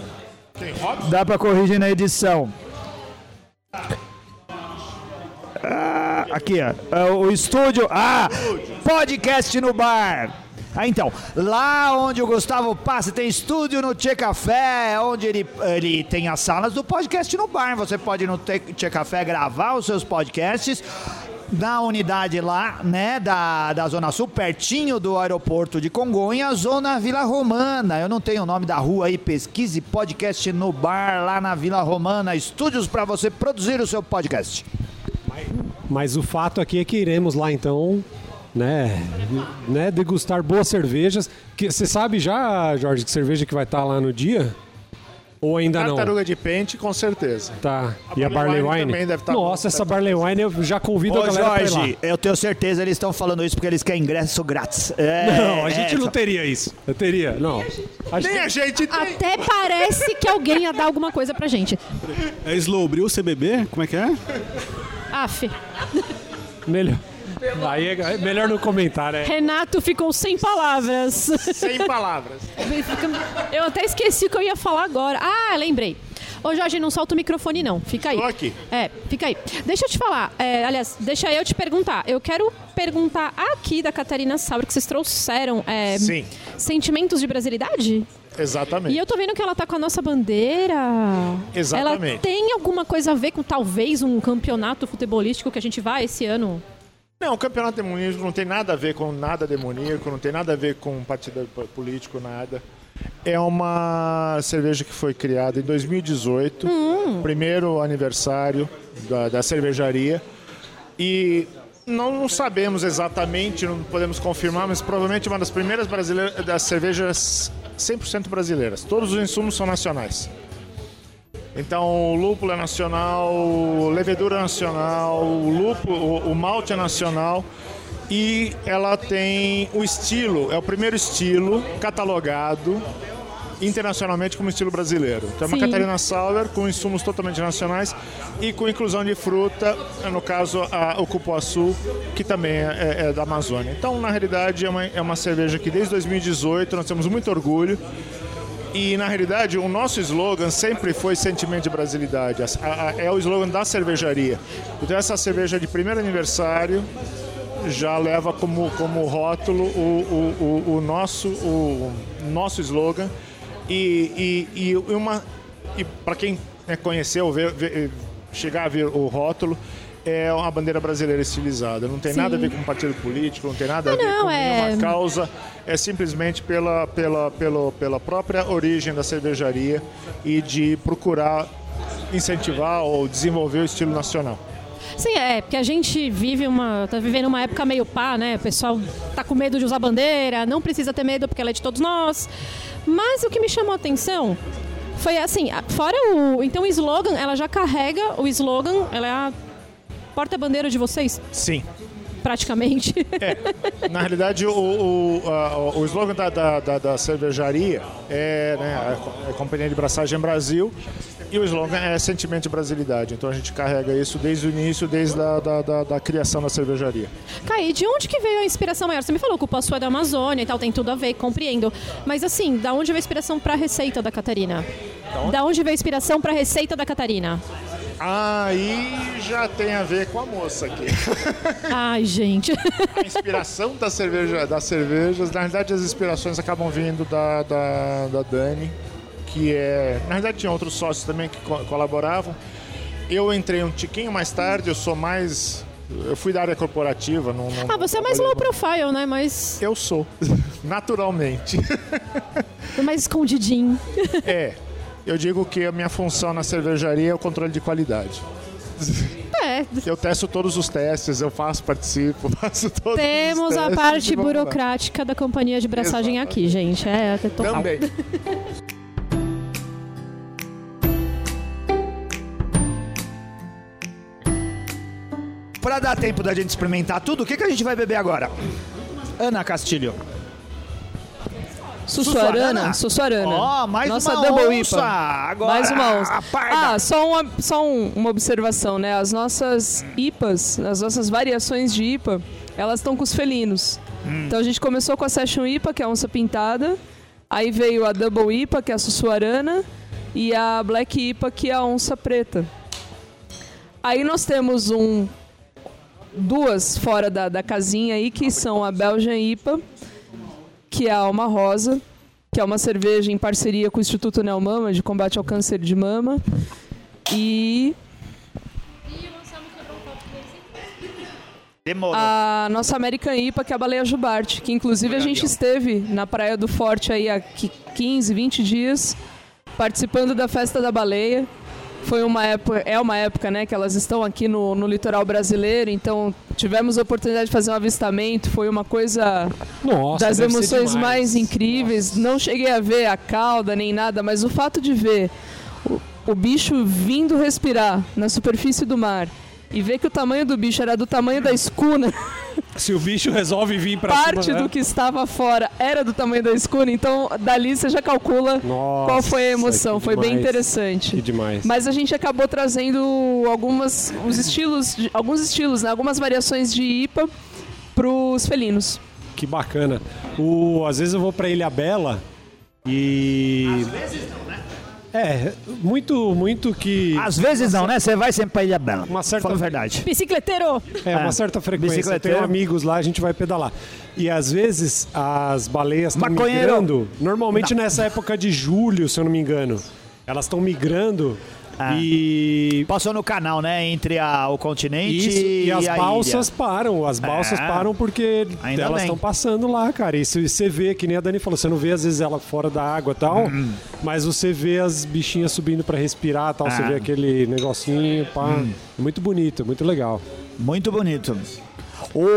Dá pra corrigir na edição. Ah, aqui, ó. É O estúdio. Ah! Podcast no bar. Ah, então, lá onde o Gustavo passa, tem estúdio no Tchê Café, onde ele, ele tem as salas do podcast no bar. Você pode ir no Tchê Café gravar os seus podcasts na unidade lá, né, da, da Zona Sul, pertinho do aeroporto de Congonhas, Zona Vila Romana. Eu não tenho o nome da rua aí, pesquise podcast no bar lá na Vila Romana. Estúdios para você produzir o seu podcast. Mas o fato aqui é que iremos lá então, né, né degustar boas cervejas. Que você sabe já, Jorge, que cerveja que vai estar lá no dia? Ou ainda não? Tartaruga de pente, com certeza. Tá. A e a Barley Wine também deve tá Nossa, essa tá Barley Wine eu já convido a Ô galera pra ir lá. Jorge, eu tenho certeza eles estão falando isso porque eles querem ingresso grátis. É, Não, a gente é, não teria isso. Eu teria, não. Acho Nem que- a gente tem. Até parece que alguém ia dar alguma coisa pra gente. É Slow Brew CBB? Como é que é? Aff, Melhor. Aí é melhor não comentar, né? Renato ficou sem palavras. Sem palavras. Eu até esqueci o que eu ia falar agora. Ah, lembrei. Ô Jorge, não solta o microfone não, fica aí. Tô aqui. É, fica aí. Deixa eu te falar, é, aliás, deixa eu te perguntar. Eu quero perguntar aqui da Catarina Sauer que vocês trouxeram é, Sim. sentimentos de brasilidade? Exatamente. E eu tô vendo que ela tá com a nossa bandeira. Exatamente. Ela tem alguma coisa a ver com talvez um campeonato futebolístico que a gente vai esse ano Não, o campeonato demoníaco não tem nada a ver com nada demoníaco, não tem nada a ver com partido político, nada. É uma cerveja que foi criada em 2018, primeiro aniversário da, da cervejaria. E não, não sabemos exatamente, não podemos confirmar, mas provavelmente uma das primeiras brasileiras, das cervejas 100% brasileiras. Todos os insumos são nacionais. Então, o lúpulo é nacional, levedura é nacional, o lúpulo, o, o malte é nacional e ela tem o estilo, é o primeiro estilo catalogado internacionalmente como estilo brasileiro. Então, é uma. Catarina Sour com insumos totalmente nacionais e com inclusão de fruta, no caso a, o cupuaçu, que também é, é da Amazônia. Então, na realidade, é uma, é uma cerveja que desde 2018 nós temos muito orgulho. E na realidade, o nosso slogan sempre foi sentimento de brasilidade. A- a- é o slogan da cervejaria. Então, essa cerveja de primeiro aniversário já leva como, como rótulo o, o, o, o nosso, o nosso slogan. E, e, e uma. E para quem né, conheceu, ver, ver- chegar a ver o rótulo. É uma bandeira brasileira estilizada. Não tem Sim. nada a ver com partido político, não tem nada a ver não, com é- nenhuma causa. É simplesmente pela, pela, pela, pela própria origem da cervejaria e de procurar incentivar ou desenvolver o estilo nacional. Sim, é, porque a gente vive uma. tá vivendo uma época meio pá, né? O pessoal tá com medo de usar bandeira, não precisa ter medo porque ela é de todos nós. Mas o que me chamou a atenção foi assim, fora o. Então o slogan, ela já carrega o slogan, ela é a porta-bandeira de vocês, Sim. Praticamente. Na realidade, o, o, a- o slogan da, da, da- da cervejaria é, né, a, a Companhia de Braçagem Brasil e o slogan é sentimento de brasilidade. Então a gente carrega isso desde o início, desde a da, da, da criação da cervejaria. Caí, de onde que veio a inspiração maior? Você me falou que o Poço é da Amazônia e tal, tem tudo a ver, compreendo. Mas assim, da onde veio a inspiração pra receita da Catarina? Da onde veio a inspiração pra receita da Catarina? Aí já tem a ver com a moça aqui. Ai, gente. A inspiração da cerveja, das cervejas, na realidade as inspirações acabam vindo da, da, da Dani, que é. Na realidade tinha outros sócios também que co- colaboravam. Eu entrei um tiquinho mais tarde, eu sou mais. Eu fui da área corporativa. Não, não- Ah, você é mais low profile, né? Mais, Eu sou, naturalmente. mais escondidinho. É, eu digo que a minha função na cervejaria é o controle de qualidade. É, Eu testo todos os testes, eu faço, participo, faço todos temos os a testes parte e vamos lá. burocrática da companhia de braçagem aqui, gente. É, é total. Também. Pra dar tempo da gente experimentar tudo, o que, que a gente vai beber agora? Ana Castilho. Sussuarana. Sussuarana. Ó, mais Nossa uma double onça. IPA. Agora, Mais uma onça. Ah, só, uma, só um- uma observação, né? As nossas IPAs, as nossas variações de IPA, elas estão com os felinos. Hum. Então a gente começou com a Session IPA, que é a onça pintada. Aí veio a Double IPA, que é a Sussuarana. E a Black IPA, que é a onça preta. Aí nós temos um duas fora da, da casinha aí, que são a Belgian IPA, que é a Alma Rosa, que é uma cerveja em parceria com o Instituto Neomama, de combate ao câncer de mama. E Demorou. a nossa American IPA, que é a Baleia Jubarte, que inclusive a gente esteve na Praia do Forte aí há qui- 15, 20 dias, participando da Festa da Baleia. Foi uma época, é uma época, né, que elas estão aqui no, no litoral brasileiro, então tivemos a oportunidade de fazer um avistamento, foi uma coisa Nossa, das emoções mais incríveis. Não cheguei a ver a cauda nem nada, mas o fato de ver o, o bicho vindo respirar na superfície do mar e ver que o tamanho do bicho era do tamanho da escuna, Se o bicho resolve vir pra parte cima... do né? que estava fora era do tamanho da escuna, então dali você já calcula Nossa, qual foi a emoção. Foi bem demais. interessante. Que demais. Mas a gente acabou trazendo algumas os estilos, de- alguns estilos, né? algumas variações de IPA pros felinos. Que bacana. O, às vezes eu vou pra Ilha Bela e. Às vezes não? É, muito, muito que. Às vezes não, né? Você vai sempre pra Ilha Bela. Uma certa- Fala a verdade. Bicicleteiro! É, uma É. certa frequência. Eu tenho amigos lá, a gente vai pedalar. E às vezes as baleias estão migrando. Normalmente nessa época de julho, se eu não me engano. Elas estão migrando E Passou no canal, né? Entre a- o continente Isso, e as a balsas ilha. param, as balsas É. param porque Ainda elas estão passando lá, cara. E se você vê, que nem a Dani falou, você não vê às vezes ela fora da água e tal, Hum. mas você vê as bichinhas subindo pra respirar e tal, você Ah. vê aquele negocinho, pá. Hum. Muito bonito, muito legal. Muito bonito.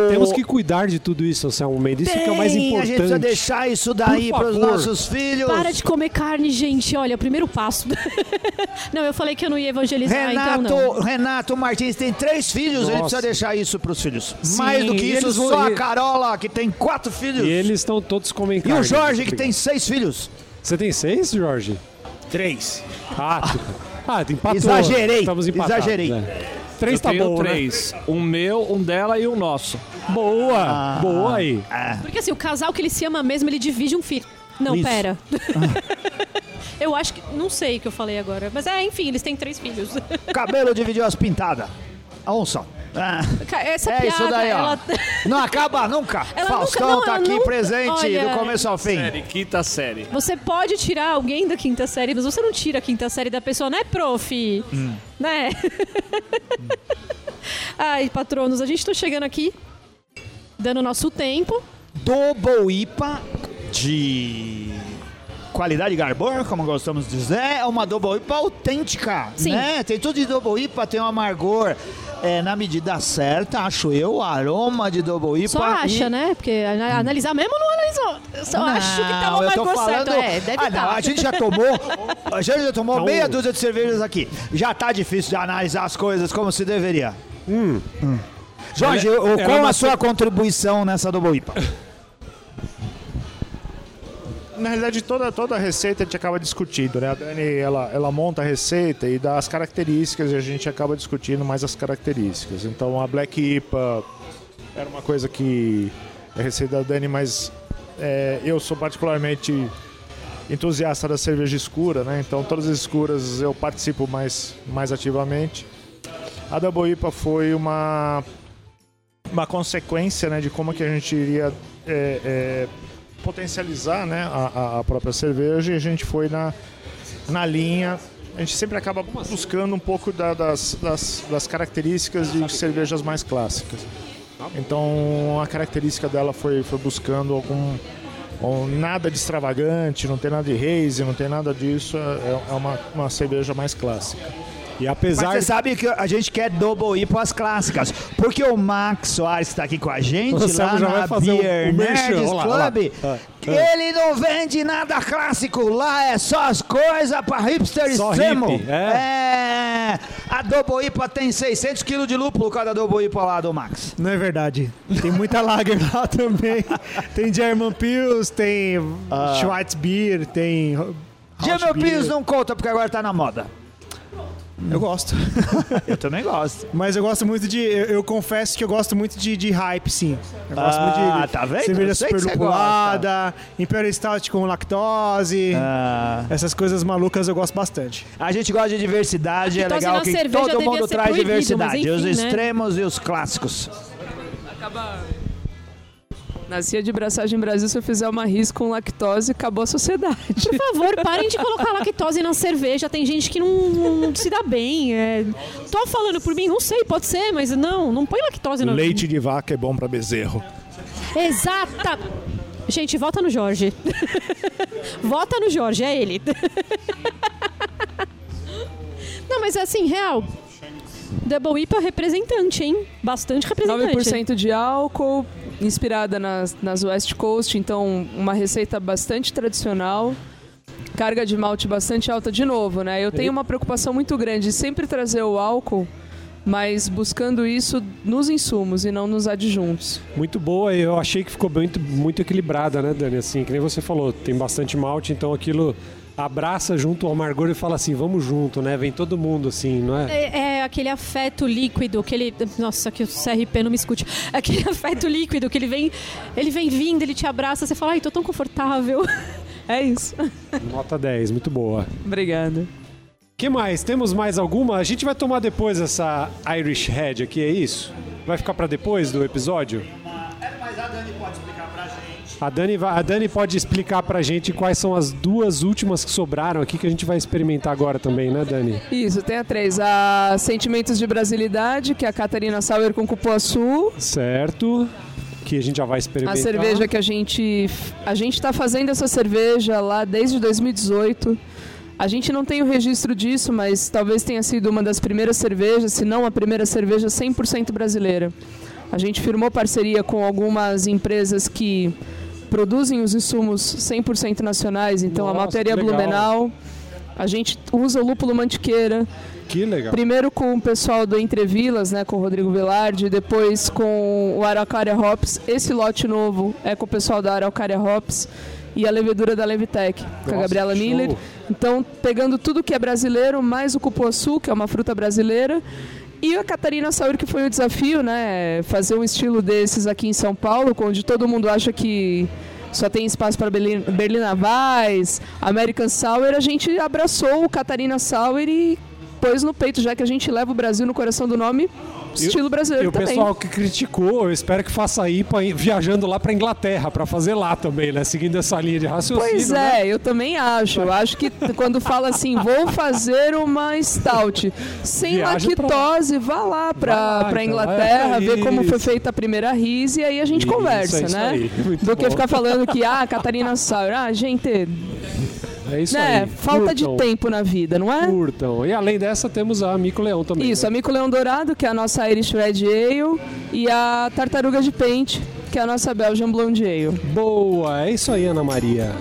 Temos que cuidar de tudo isso, Anselmo Mendes, isso que é o mais importante. A gente precisa deixar isso daí para os nossos filhos. Para de comer carne, gente. Olha, primeiro passo. não, eu falei que eu não ia evangelizar, Renato, então não. Renato Martins tem três filhos, ele Nossa. precisa deixar isso para os filhos. Sim, Mais do que e isso, eles vão- só a e- Carola, que tem quatro filhos. E eles estão todos comendo E carne. o Jorge, que tem seis filhos. Você tem seis, Jorge? Três. Ah, tu- ah empatou. Exagerei, Estamos empatados. exagerei. né? Três Eu tá tenho bom, três. Um meu, um dela e um nosso. né? Boa, boa aí. Porque assim, o casal que ele se ama mesmo, ele divide um filho. Não, Isso. pera. eu acho que. Não sei o que eu falei agora. Mas é, enfim, eles têm três filhos. Cabelo dividiu as pintadas. Um só. Ah, Essa É piada, isso daí, ó. ela. Não acaba nunca. Ela Faustão nunca- não, tá aqui nunca- presente Olha, do começo ao fim. Série, quinta série. Você pode tirar alguém da quinta série, mas você não tira a quinta série da pessoa, né, prof? Hum. Né? Ai, patronos, a gente tá chegando aqui, dando nosso tempo. Double IPA de qualidade Garbor, como gostamos de dizer, é uma Double IPA autêntica, Sim. né? Tem tudo de Double IPA, tem um amargor é, na medida certa, acho eu, o aroma de Double IPA. Só acha, e- né? Porque ana- analisar mesmo não analisou. Eu só acho que tá Não, o amargor certo. falando- É, deve ah, não, tá. a gente já tomou, a gente já tomou Não. meia dúzia de cervejas aqui. Já tá difícil de analisar as coisas como se deveria. Hum. Jorge, Ela- ela qual é uma a sua contribuição nessa Double IPA? Na realidade, toda, toda a receita a gente acaba discutindo, né? A Dani, ela, ela monta a receita e dá as características e a gente acaba discutindo mais as características. Então, a Black IPA era uma coisa que é receita da Dani, mas é, eu sou particularmente entusiasta da cerveja escura, né? Então, todas as escuras eu participo mais, mais ativamente. A Double IPA foi uma uma consequência né, de como que a gente iria é, é, potencializar né, a, a- própria cerveja e a gente foi na, na linha. A gente sempre acaba buscando um pouco da- das, das, das características de cervejas mais clássicas. Então a característica dela foi, foi buscando algum um, nada de extravagante, não tem nada de haze, não tem nada disso. É, é uma, uma cerveja mais clássica. E Mas apesar você sabe que a gente quer double IPA as clássicas. Porque o Max Soares está aqui com a gente, O lá na Beer o merchan. Nerds lá, lá. Club, Ah, ele não vende nada clássico. Lá é só as coisas para hipster Só extremo. hippie, é. É. A double IPA tem 600 kg de lúpulo cada double IPA lá do Max. Não é verdade. Tem muita lager lá também. Tem German Pils, tem Schwarzbier, tem... German. Pils não conta porque agora tá na moda. Eu gosto. Eu também gosto. Mas eu gosto muito de. Eu, eu confesso que eu gosto muito de, de hype, sim. Eu gosto Ah, muito de tá vendo? cerveja super lupulada, Imperial Stout com lactose. Ah, Essas coisas malucas eu gosto bastante. a gente gosta de diversidade, é legal que todo mundo traz diversidade. enfim, os né? extremos e os clássicos. Na Cia de Braçagem Brasil, se eu fizer uma risca com lactose, acabou a sociedade. Por favor, parem de colocar lactose na cerveja. Tem gente que não, não se dá bem. É... Tô falando por mim, não sei, pode ser, mas não, não põe lactose na Leite de vaca é bom para bezerro. Exata. Gente, vota no Jorge. vota no Jorge, é ele. Não, mas assim, real. Double IPA representante, hein? Bastante representante. 9% de álcool, inspirada nas, nas West Coast, então uma receita bastante tradicional. Carga de malte bastante alta de novo, né? Eu tenho uma preocupação muito grande de sempre trazer o álcool, mas buscando isso nos insumos e não nos adjuntos. Muito boa, eu achei que ficou muito, muito equilibrada, né, Dani? Assim, que nem você falou, tem bastante malte, então aquilo abraça junto ao amargor e fala assim, vamos junto, né? Vem todo mundo, assim, não é? É, é aquele afeto líquido, aquele. Nossa, que o CRP não me escute. Aquele afeto líquido que ele vem, ele vem vindo, ele te abraça, você fala, ai, tô tão confortável. É isso. Nota 10, muito boa. Obrigada. Que mais? Temos mais alguma? A gente vai tomar depois essa Irish Head aqui, é isso? Vai ficar pra depois do episódio? Mas a Dani pode explicar pra gente A Dani, vai- a Dani pode explicar pra gente quais são as duas últimas que sobraram aqui que a gente vai experimentar agora também, né, Dani? Isso, tem a três. A Sentimentos de Brasilidade, que é a Catarina Sauer com cupuaçu. Certo. Que a gente já vai experimentar. A cerveja que a gente. A gente está fazendo essa cerveja lá desde 2018. A gente não tem o registro disso, mas talvez tenha sido uma das primeiras cervejas, se não a primeira cerveja 100% brasileira. A gente firmou parceria com algumas empresas que produzem os insumos 100% nacionais, então a Nossa, que legal. Blumenau. A gente usa o lúpulo mantiqueira, Que legal. Primeiro com o pessoal do Entrevilas, né, com o Rodrigo Velarde, depois com o Araucária Hops. Esse lote novo é com o pessoal da Araucária Hops e a levedura da Levitec, com a Nossa, Gabriela show. Então, pegando tudo que é brasileiro, mais o cupuaçu, que é uma fruta brasileira, e a Catarina Saur, que foi o desafio, né, fazer um estilo desses aqui em São Paulo, onde todo mundo acha que só tem espaço para Berlin- Berliner Weiss, American Sour, a gente abraçou o Catarina Sour e pôs no peito, já que a gente leva o Brasil no coração do nome, estilo E brasileiro o também. pessoal que criticou, eu espero que faça aí viajando lá pra Inglaterra, pra fazer lá também, né? Seguindo essa linha de raciocínio. Pois né? é, eu também acho. Eu acho que quando fala assim, vou fazer uma stout sem Viaja lactose, vá lá pra, Vai lá, pra então, Inglaterra, é ver como foi feita a primeira rise e aí a gente Isso, conversa, é né? Do que bom. ficar falando que, ah, Catarina Sauer, ah, gente, É isso né, aí. falta de Curtam, tempo na vida, não é? Curtam. E além dessa, temos a Mico Leão também. Isso, né? a Mico Leão Dourado, que é a nossa Irish Red Ale, e a Tartaruga de Pente, que é a nossa Belgian Blonde Ale. Boa, é isso aí, Ana Maria.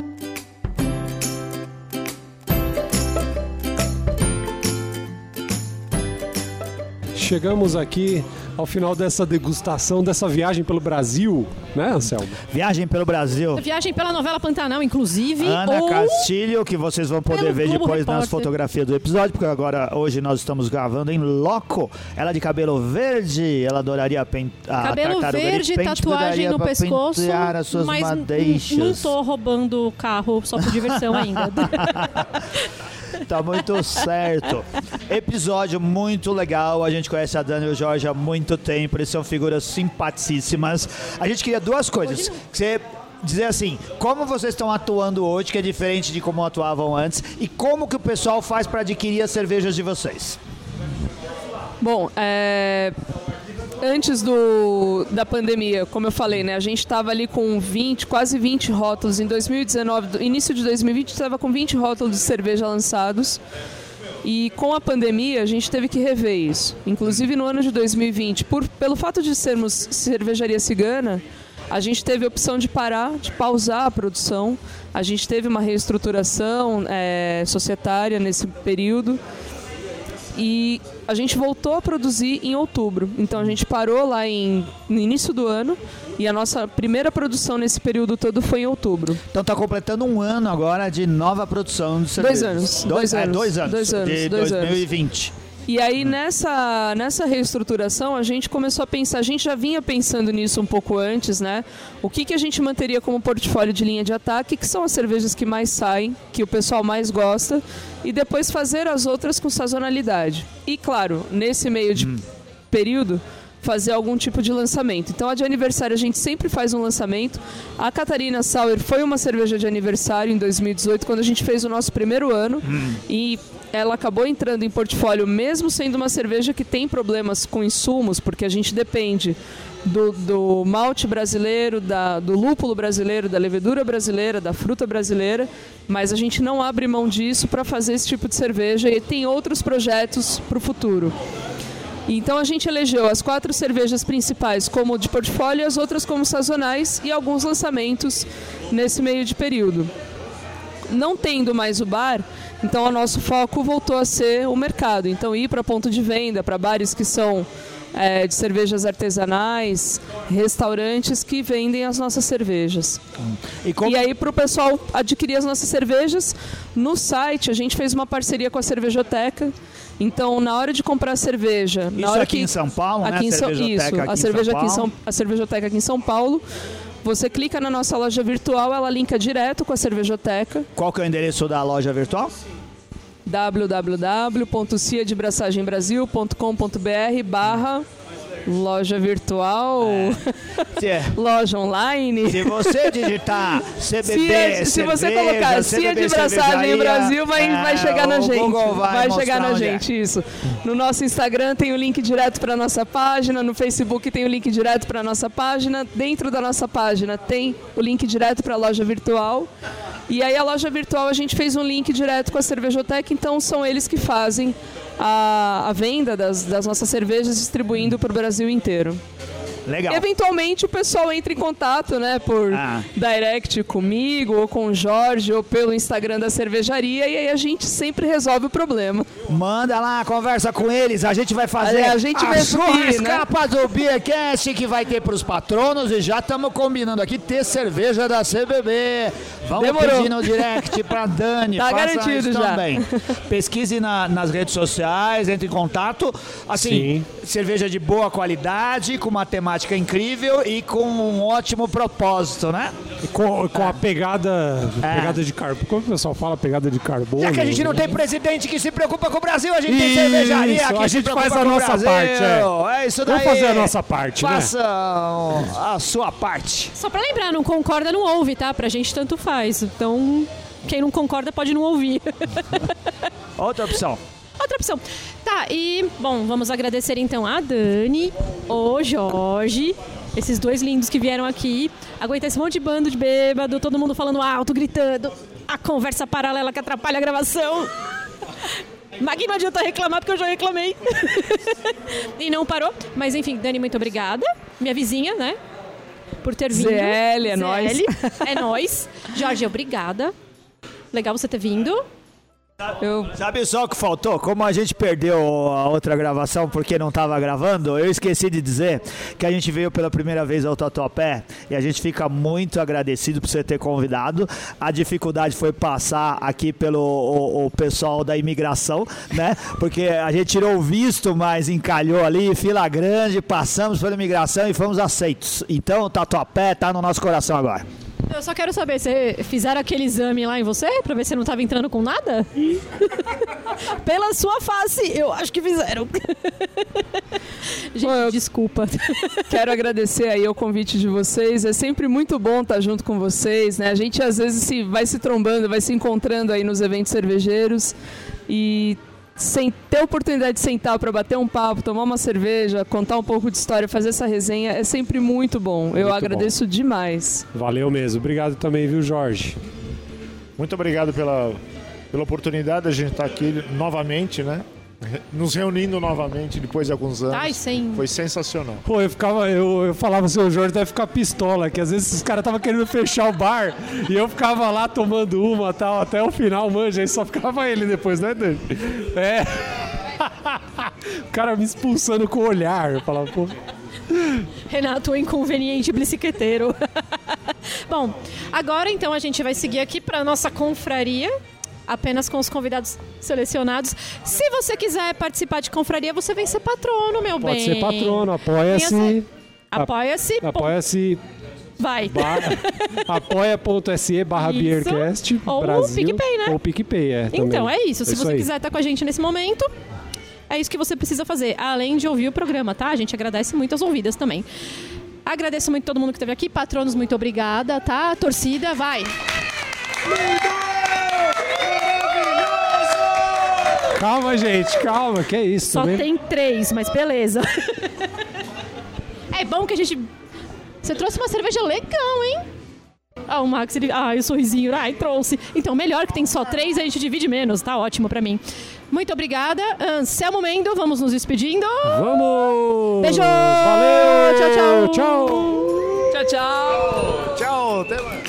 Chegamos aqui ao final dessa degustação, dessa viagem pelo Brasil, né, Anselmo? Viagem pelo Brasil. Viagem pela novela Pantanal, inclusive. Ana ou... Castilho, que vocês vão poder ver Globo depois nas Repórter. fotografias do episódio, porque agora, hoje, nós estamos gravando em loco. Ela de cabelo verde, ela adoraria pen... a Cabelo verde, pente, tatuagem no pescoço, pentear as suas mas madeixas. não tô roubando o carro só por diversão ainda. Tá muito certo. Episódio muito legal. A gente conhece a Dani e o Jorge há muito tempo. Eles são figuras simpaticíssimas. A gente queria duas coisas. Que você dizer assim, como vocês estão atuando hoje, que é diferente de como atuavam antes, e como que o pessoal faz para adquirir as cervejas de vocês. Bom, é, antes do, da pandemia, como eu falei, né, a gente estava ali com 20, quase 20 rótulos. Em 2019, do- início de 2020, estava com 20 rótulos de cerveja lançados. E com a pandemia, a gente teve que rever isso. Inclusive no ano de 2020, por, pelo fato de sermos cervejaria cigana, a gente teve a opção de parar, de pausar a produção. A gente teve uma reestruturação é, societária nesse período e a gente voltou a produzir em outubro. Então a gente parou lá em, no início do ano e a nossa primeira produção nesse período todo foi em outubro. Então tá completando um ano agora de nova produção de cervejas. anos, Dois, dois é, anos, dois anos. dois anos, De dois anos. 2020. E aí nessa, nessa reestruturação a gente começou a pensar, a gente já vinha pensando nisso um pouco antes, né? O que, que a gente manteria como portfólio de linha de ataque, que são as cervejas que mais saem, que o pessoal mais gosta, e depois fazer as outras com sazonalidade. E claro, nesse meio de período, fazer algum tipo de lançamento. Então a de aniversário a gente sempre faz um lançamento. A Catarina Sauer foi uma cerveja de aniversário em 2018, quando a gente fez o nosso primeiro ano. E ela acabou entrando em portfólio, mesmo sendo uma cerveja que tem problemas com insumos, porque a gente depende do, do malte brasileiro, da, do lúpulo brasileiro, da levedura brasileira, da fruta brasileira, mas a gente não abre mão disso para fazer esse tipo de cerveja e tem outros projetos para o futuro. Então a gente elegeu as quatro cervejas principais como de portfólio, as outras como sazonais e alguns lançamentos nesse meio de período. Não tendo mais o bar, então o nosso foco voltou a ser o mercado. Então ir para ponto de venda, para bares que são é, de cervejas artesanais, restaurantes que vendem as nossas cervejas. E como E aí, para o pessoal adquirir as nossas cervejas, no site a gente fez uma parceria com a Cervejoteca. Então, na hora de comprar cerveja, Isso na hora aqui que em São Paulo, né? aqui em São, isso, aqui a cerveja aqui. São, a cervejoteca aqui em São Paulo. Você clica na nossa loja virtual, ela linka direto com a cervejoteca Qual que é o endereço da loja virtual? www.ciadebraçagembrasil.com.br barra Loja virtual, Se, loja online. se você digitar CBB, se você cerveja, colocar Cia de Braçagem Brasil, vai, é, vai chegar na gente. Google vai, chegar na é. gente, isso. No nosso Instagram tem o link direto para nossa página, no Facebook tem o link direto para nossa página, dentro da nossa página tem o link direto para a loja virtual. E aí a loja virtual a gente fez um link direto com a Cervejoteca, então são eles que fazem a, a venda das, das nossas cervejas distribuindo para o Brasil inteiro. Legal. Eventualmente o pessoal entra em contato, né, por Ah. direct comigo, ou com o Jorge, ou pelo Instagram da cervejaria, e aí a gente sempre resolve o problema. Manda lá, conversa com eles. A gente vai fazer A gente vai subir, churrascapa do Beercast que vai ter pros patronos e já estamos combinando aqui ter cerveja da CBB. Vamos Demorou. pedir no direct pra Dani. Tá garantido já. também. Pesquise na- nas redes sociais, entre em contato. Assim, cerveja de boa qualidade, com uma incrível e com um ótimo propósito, né? E Com, com a pegada, pegada de carbono. Como o pessoal fala pegada de carbono? Já que a gente não tem presidente que se preocupa com o Brasil, a gente tem Isso, cervejaria que a gente faz a nossa parte, é. É isso daí. Vamos fazer a nossa parte, né? A sua parte. Só pra lembrar, não concorda, não ouve, tá? Pra gente tanto faz. Então, quem não concorda pode não ouvir. Outra opção. Outra opção. Tá, e, bom, vamos agradecer então a Dani, o Jorge, esses dois lindos que vieram aqui. Aguentar esse monte de bando de bêbado, todo mundo falando alto, gritando. A conversa paralela que atrapalha a gravação. Mas não adianta reclamar porque eu já reclamei. e não parou. Mas enfim, Dani, muito obrigada. Minha vizinha, né? Por ter vindo. ZL, é nóis. ZL, É nóis. Jorge, obrigada. Legal você ter vindo. Eu, Sabe só o que faltou? Como a gente perdeu a outra gravação porque não estava gravando, eu esqueci de dizer que a gente veio pela primeira vez ao Tatuapé e a gente fica muito agradecido por você ter convidado. A dificuldade foi passar aqui pelo o, o pessoal da imigração, né? Porque a gente tirou o visto, mas encalhou ali, fila grande, passamos pela imigração e fomos aceitos. Então o Tatuapé tá no nosso coração agora. Eu só quero saber, você fizeram aquele exame lá em você pra ver se não tava entrando com nada? Pela sua face, eu acho que fizeram. Gente, eu- desculpa. Quero agradecer aí o convite de vocês. É sempre muito bom estar junto com vocês, né? A gente às vezes se vai se trombando, vai se encontrando aí nos eventos cervejeiros e sem ter oportunidade de sentar para bater um papo, tomar uma cerveja, contar um pouco de história, fazer essa resenha é sempre muito bom. Eu Muito agradeço demais. Valeu mesmo. Obrigado também, viu, Jorge? Muito obrigado pela, pela oportunidade de a gente estar aqui novamente, né? Nos reunindo novamente depois de alguns anos. Ai, sem. Foi sensacional. Pô, eu ficava, eu, eu falava assim, o Jorge deve ficar pistola, que às vezes os caras estavam querendo fechar o bar e eu ficava lá tomando uma tal, até o final, manja, aí só ficava ele depois, né, Dani? É. o cara me expulsando com o olhar. Eu falava, pô. Renato, o inconveniente bicicleteiro. Bom, agora então a gente vai seguir aqui pra nossa confraria. Apenas com os convidados selecionados. Se você quiser participar de confraria, você vem ser patrono, meu Pode bem. ser patrono, apoia-se. Apoia-se. Apoia-se Vai. apoia.se barra. Beercast Ou o Brasil. PicPay, né? Ou PicPay, é. Então, também. é isso. Se Isso você aí. quiser estar com a gente nesse momento, é isso que você precisa fazer. Além de ouvir o programa, tá? A gente agradece muito as ouvidas também. Agradeço muito todo mundo que esteve aqui. Patronos, muito obrigada, tá? Torcida, vai. Calma, gente, calma, que é isso. Só também. tem três, mas beleza. é bom que a gente. Você trouxe uma cerveja legal, hein? Ah, o Max, ele. Ah, o sorrisinho. Ai, trouxe. Então, melhor que tem só três, a gente divide menos. Tá ótimo pra mim. Muito obrigada. Anselmo Mendo, vamos nos despedindo. Vamos! Beijo! Valeu! Tchau, tchau! Tchau! Tchau, tchau! Tchau, até mais.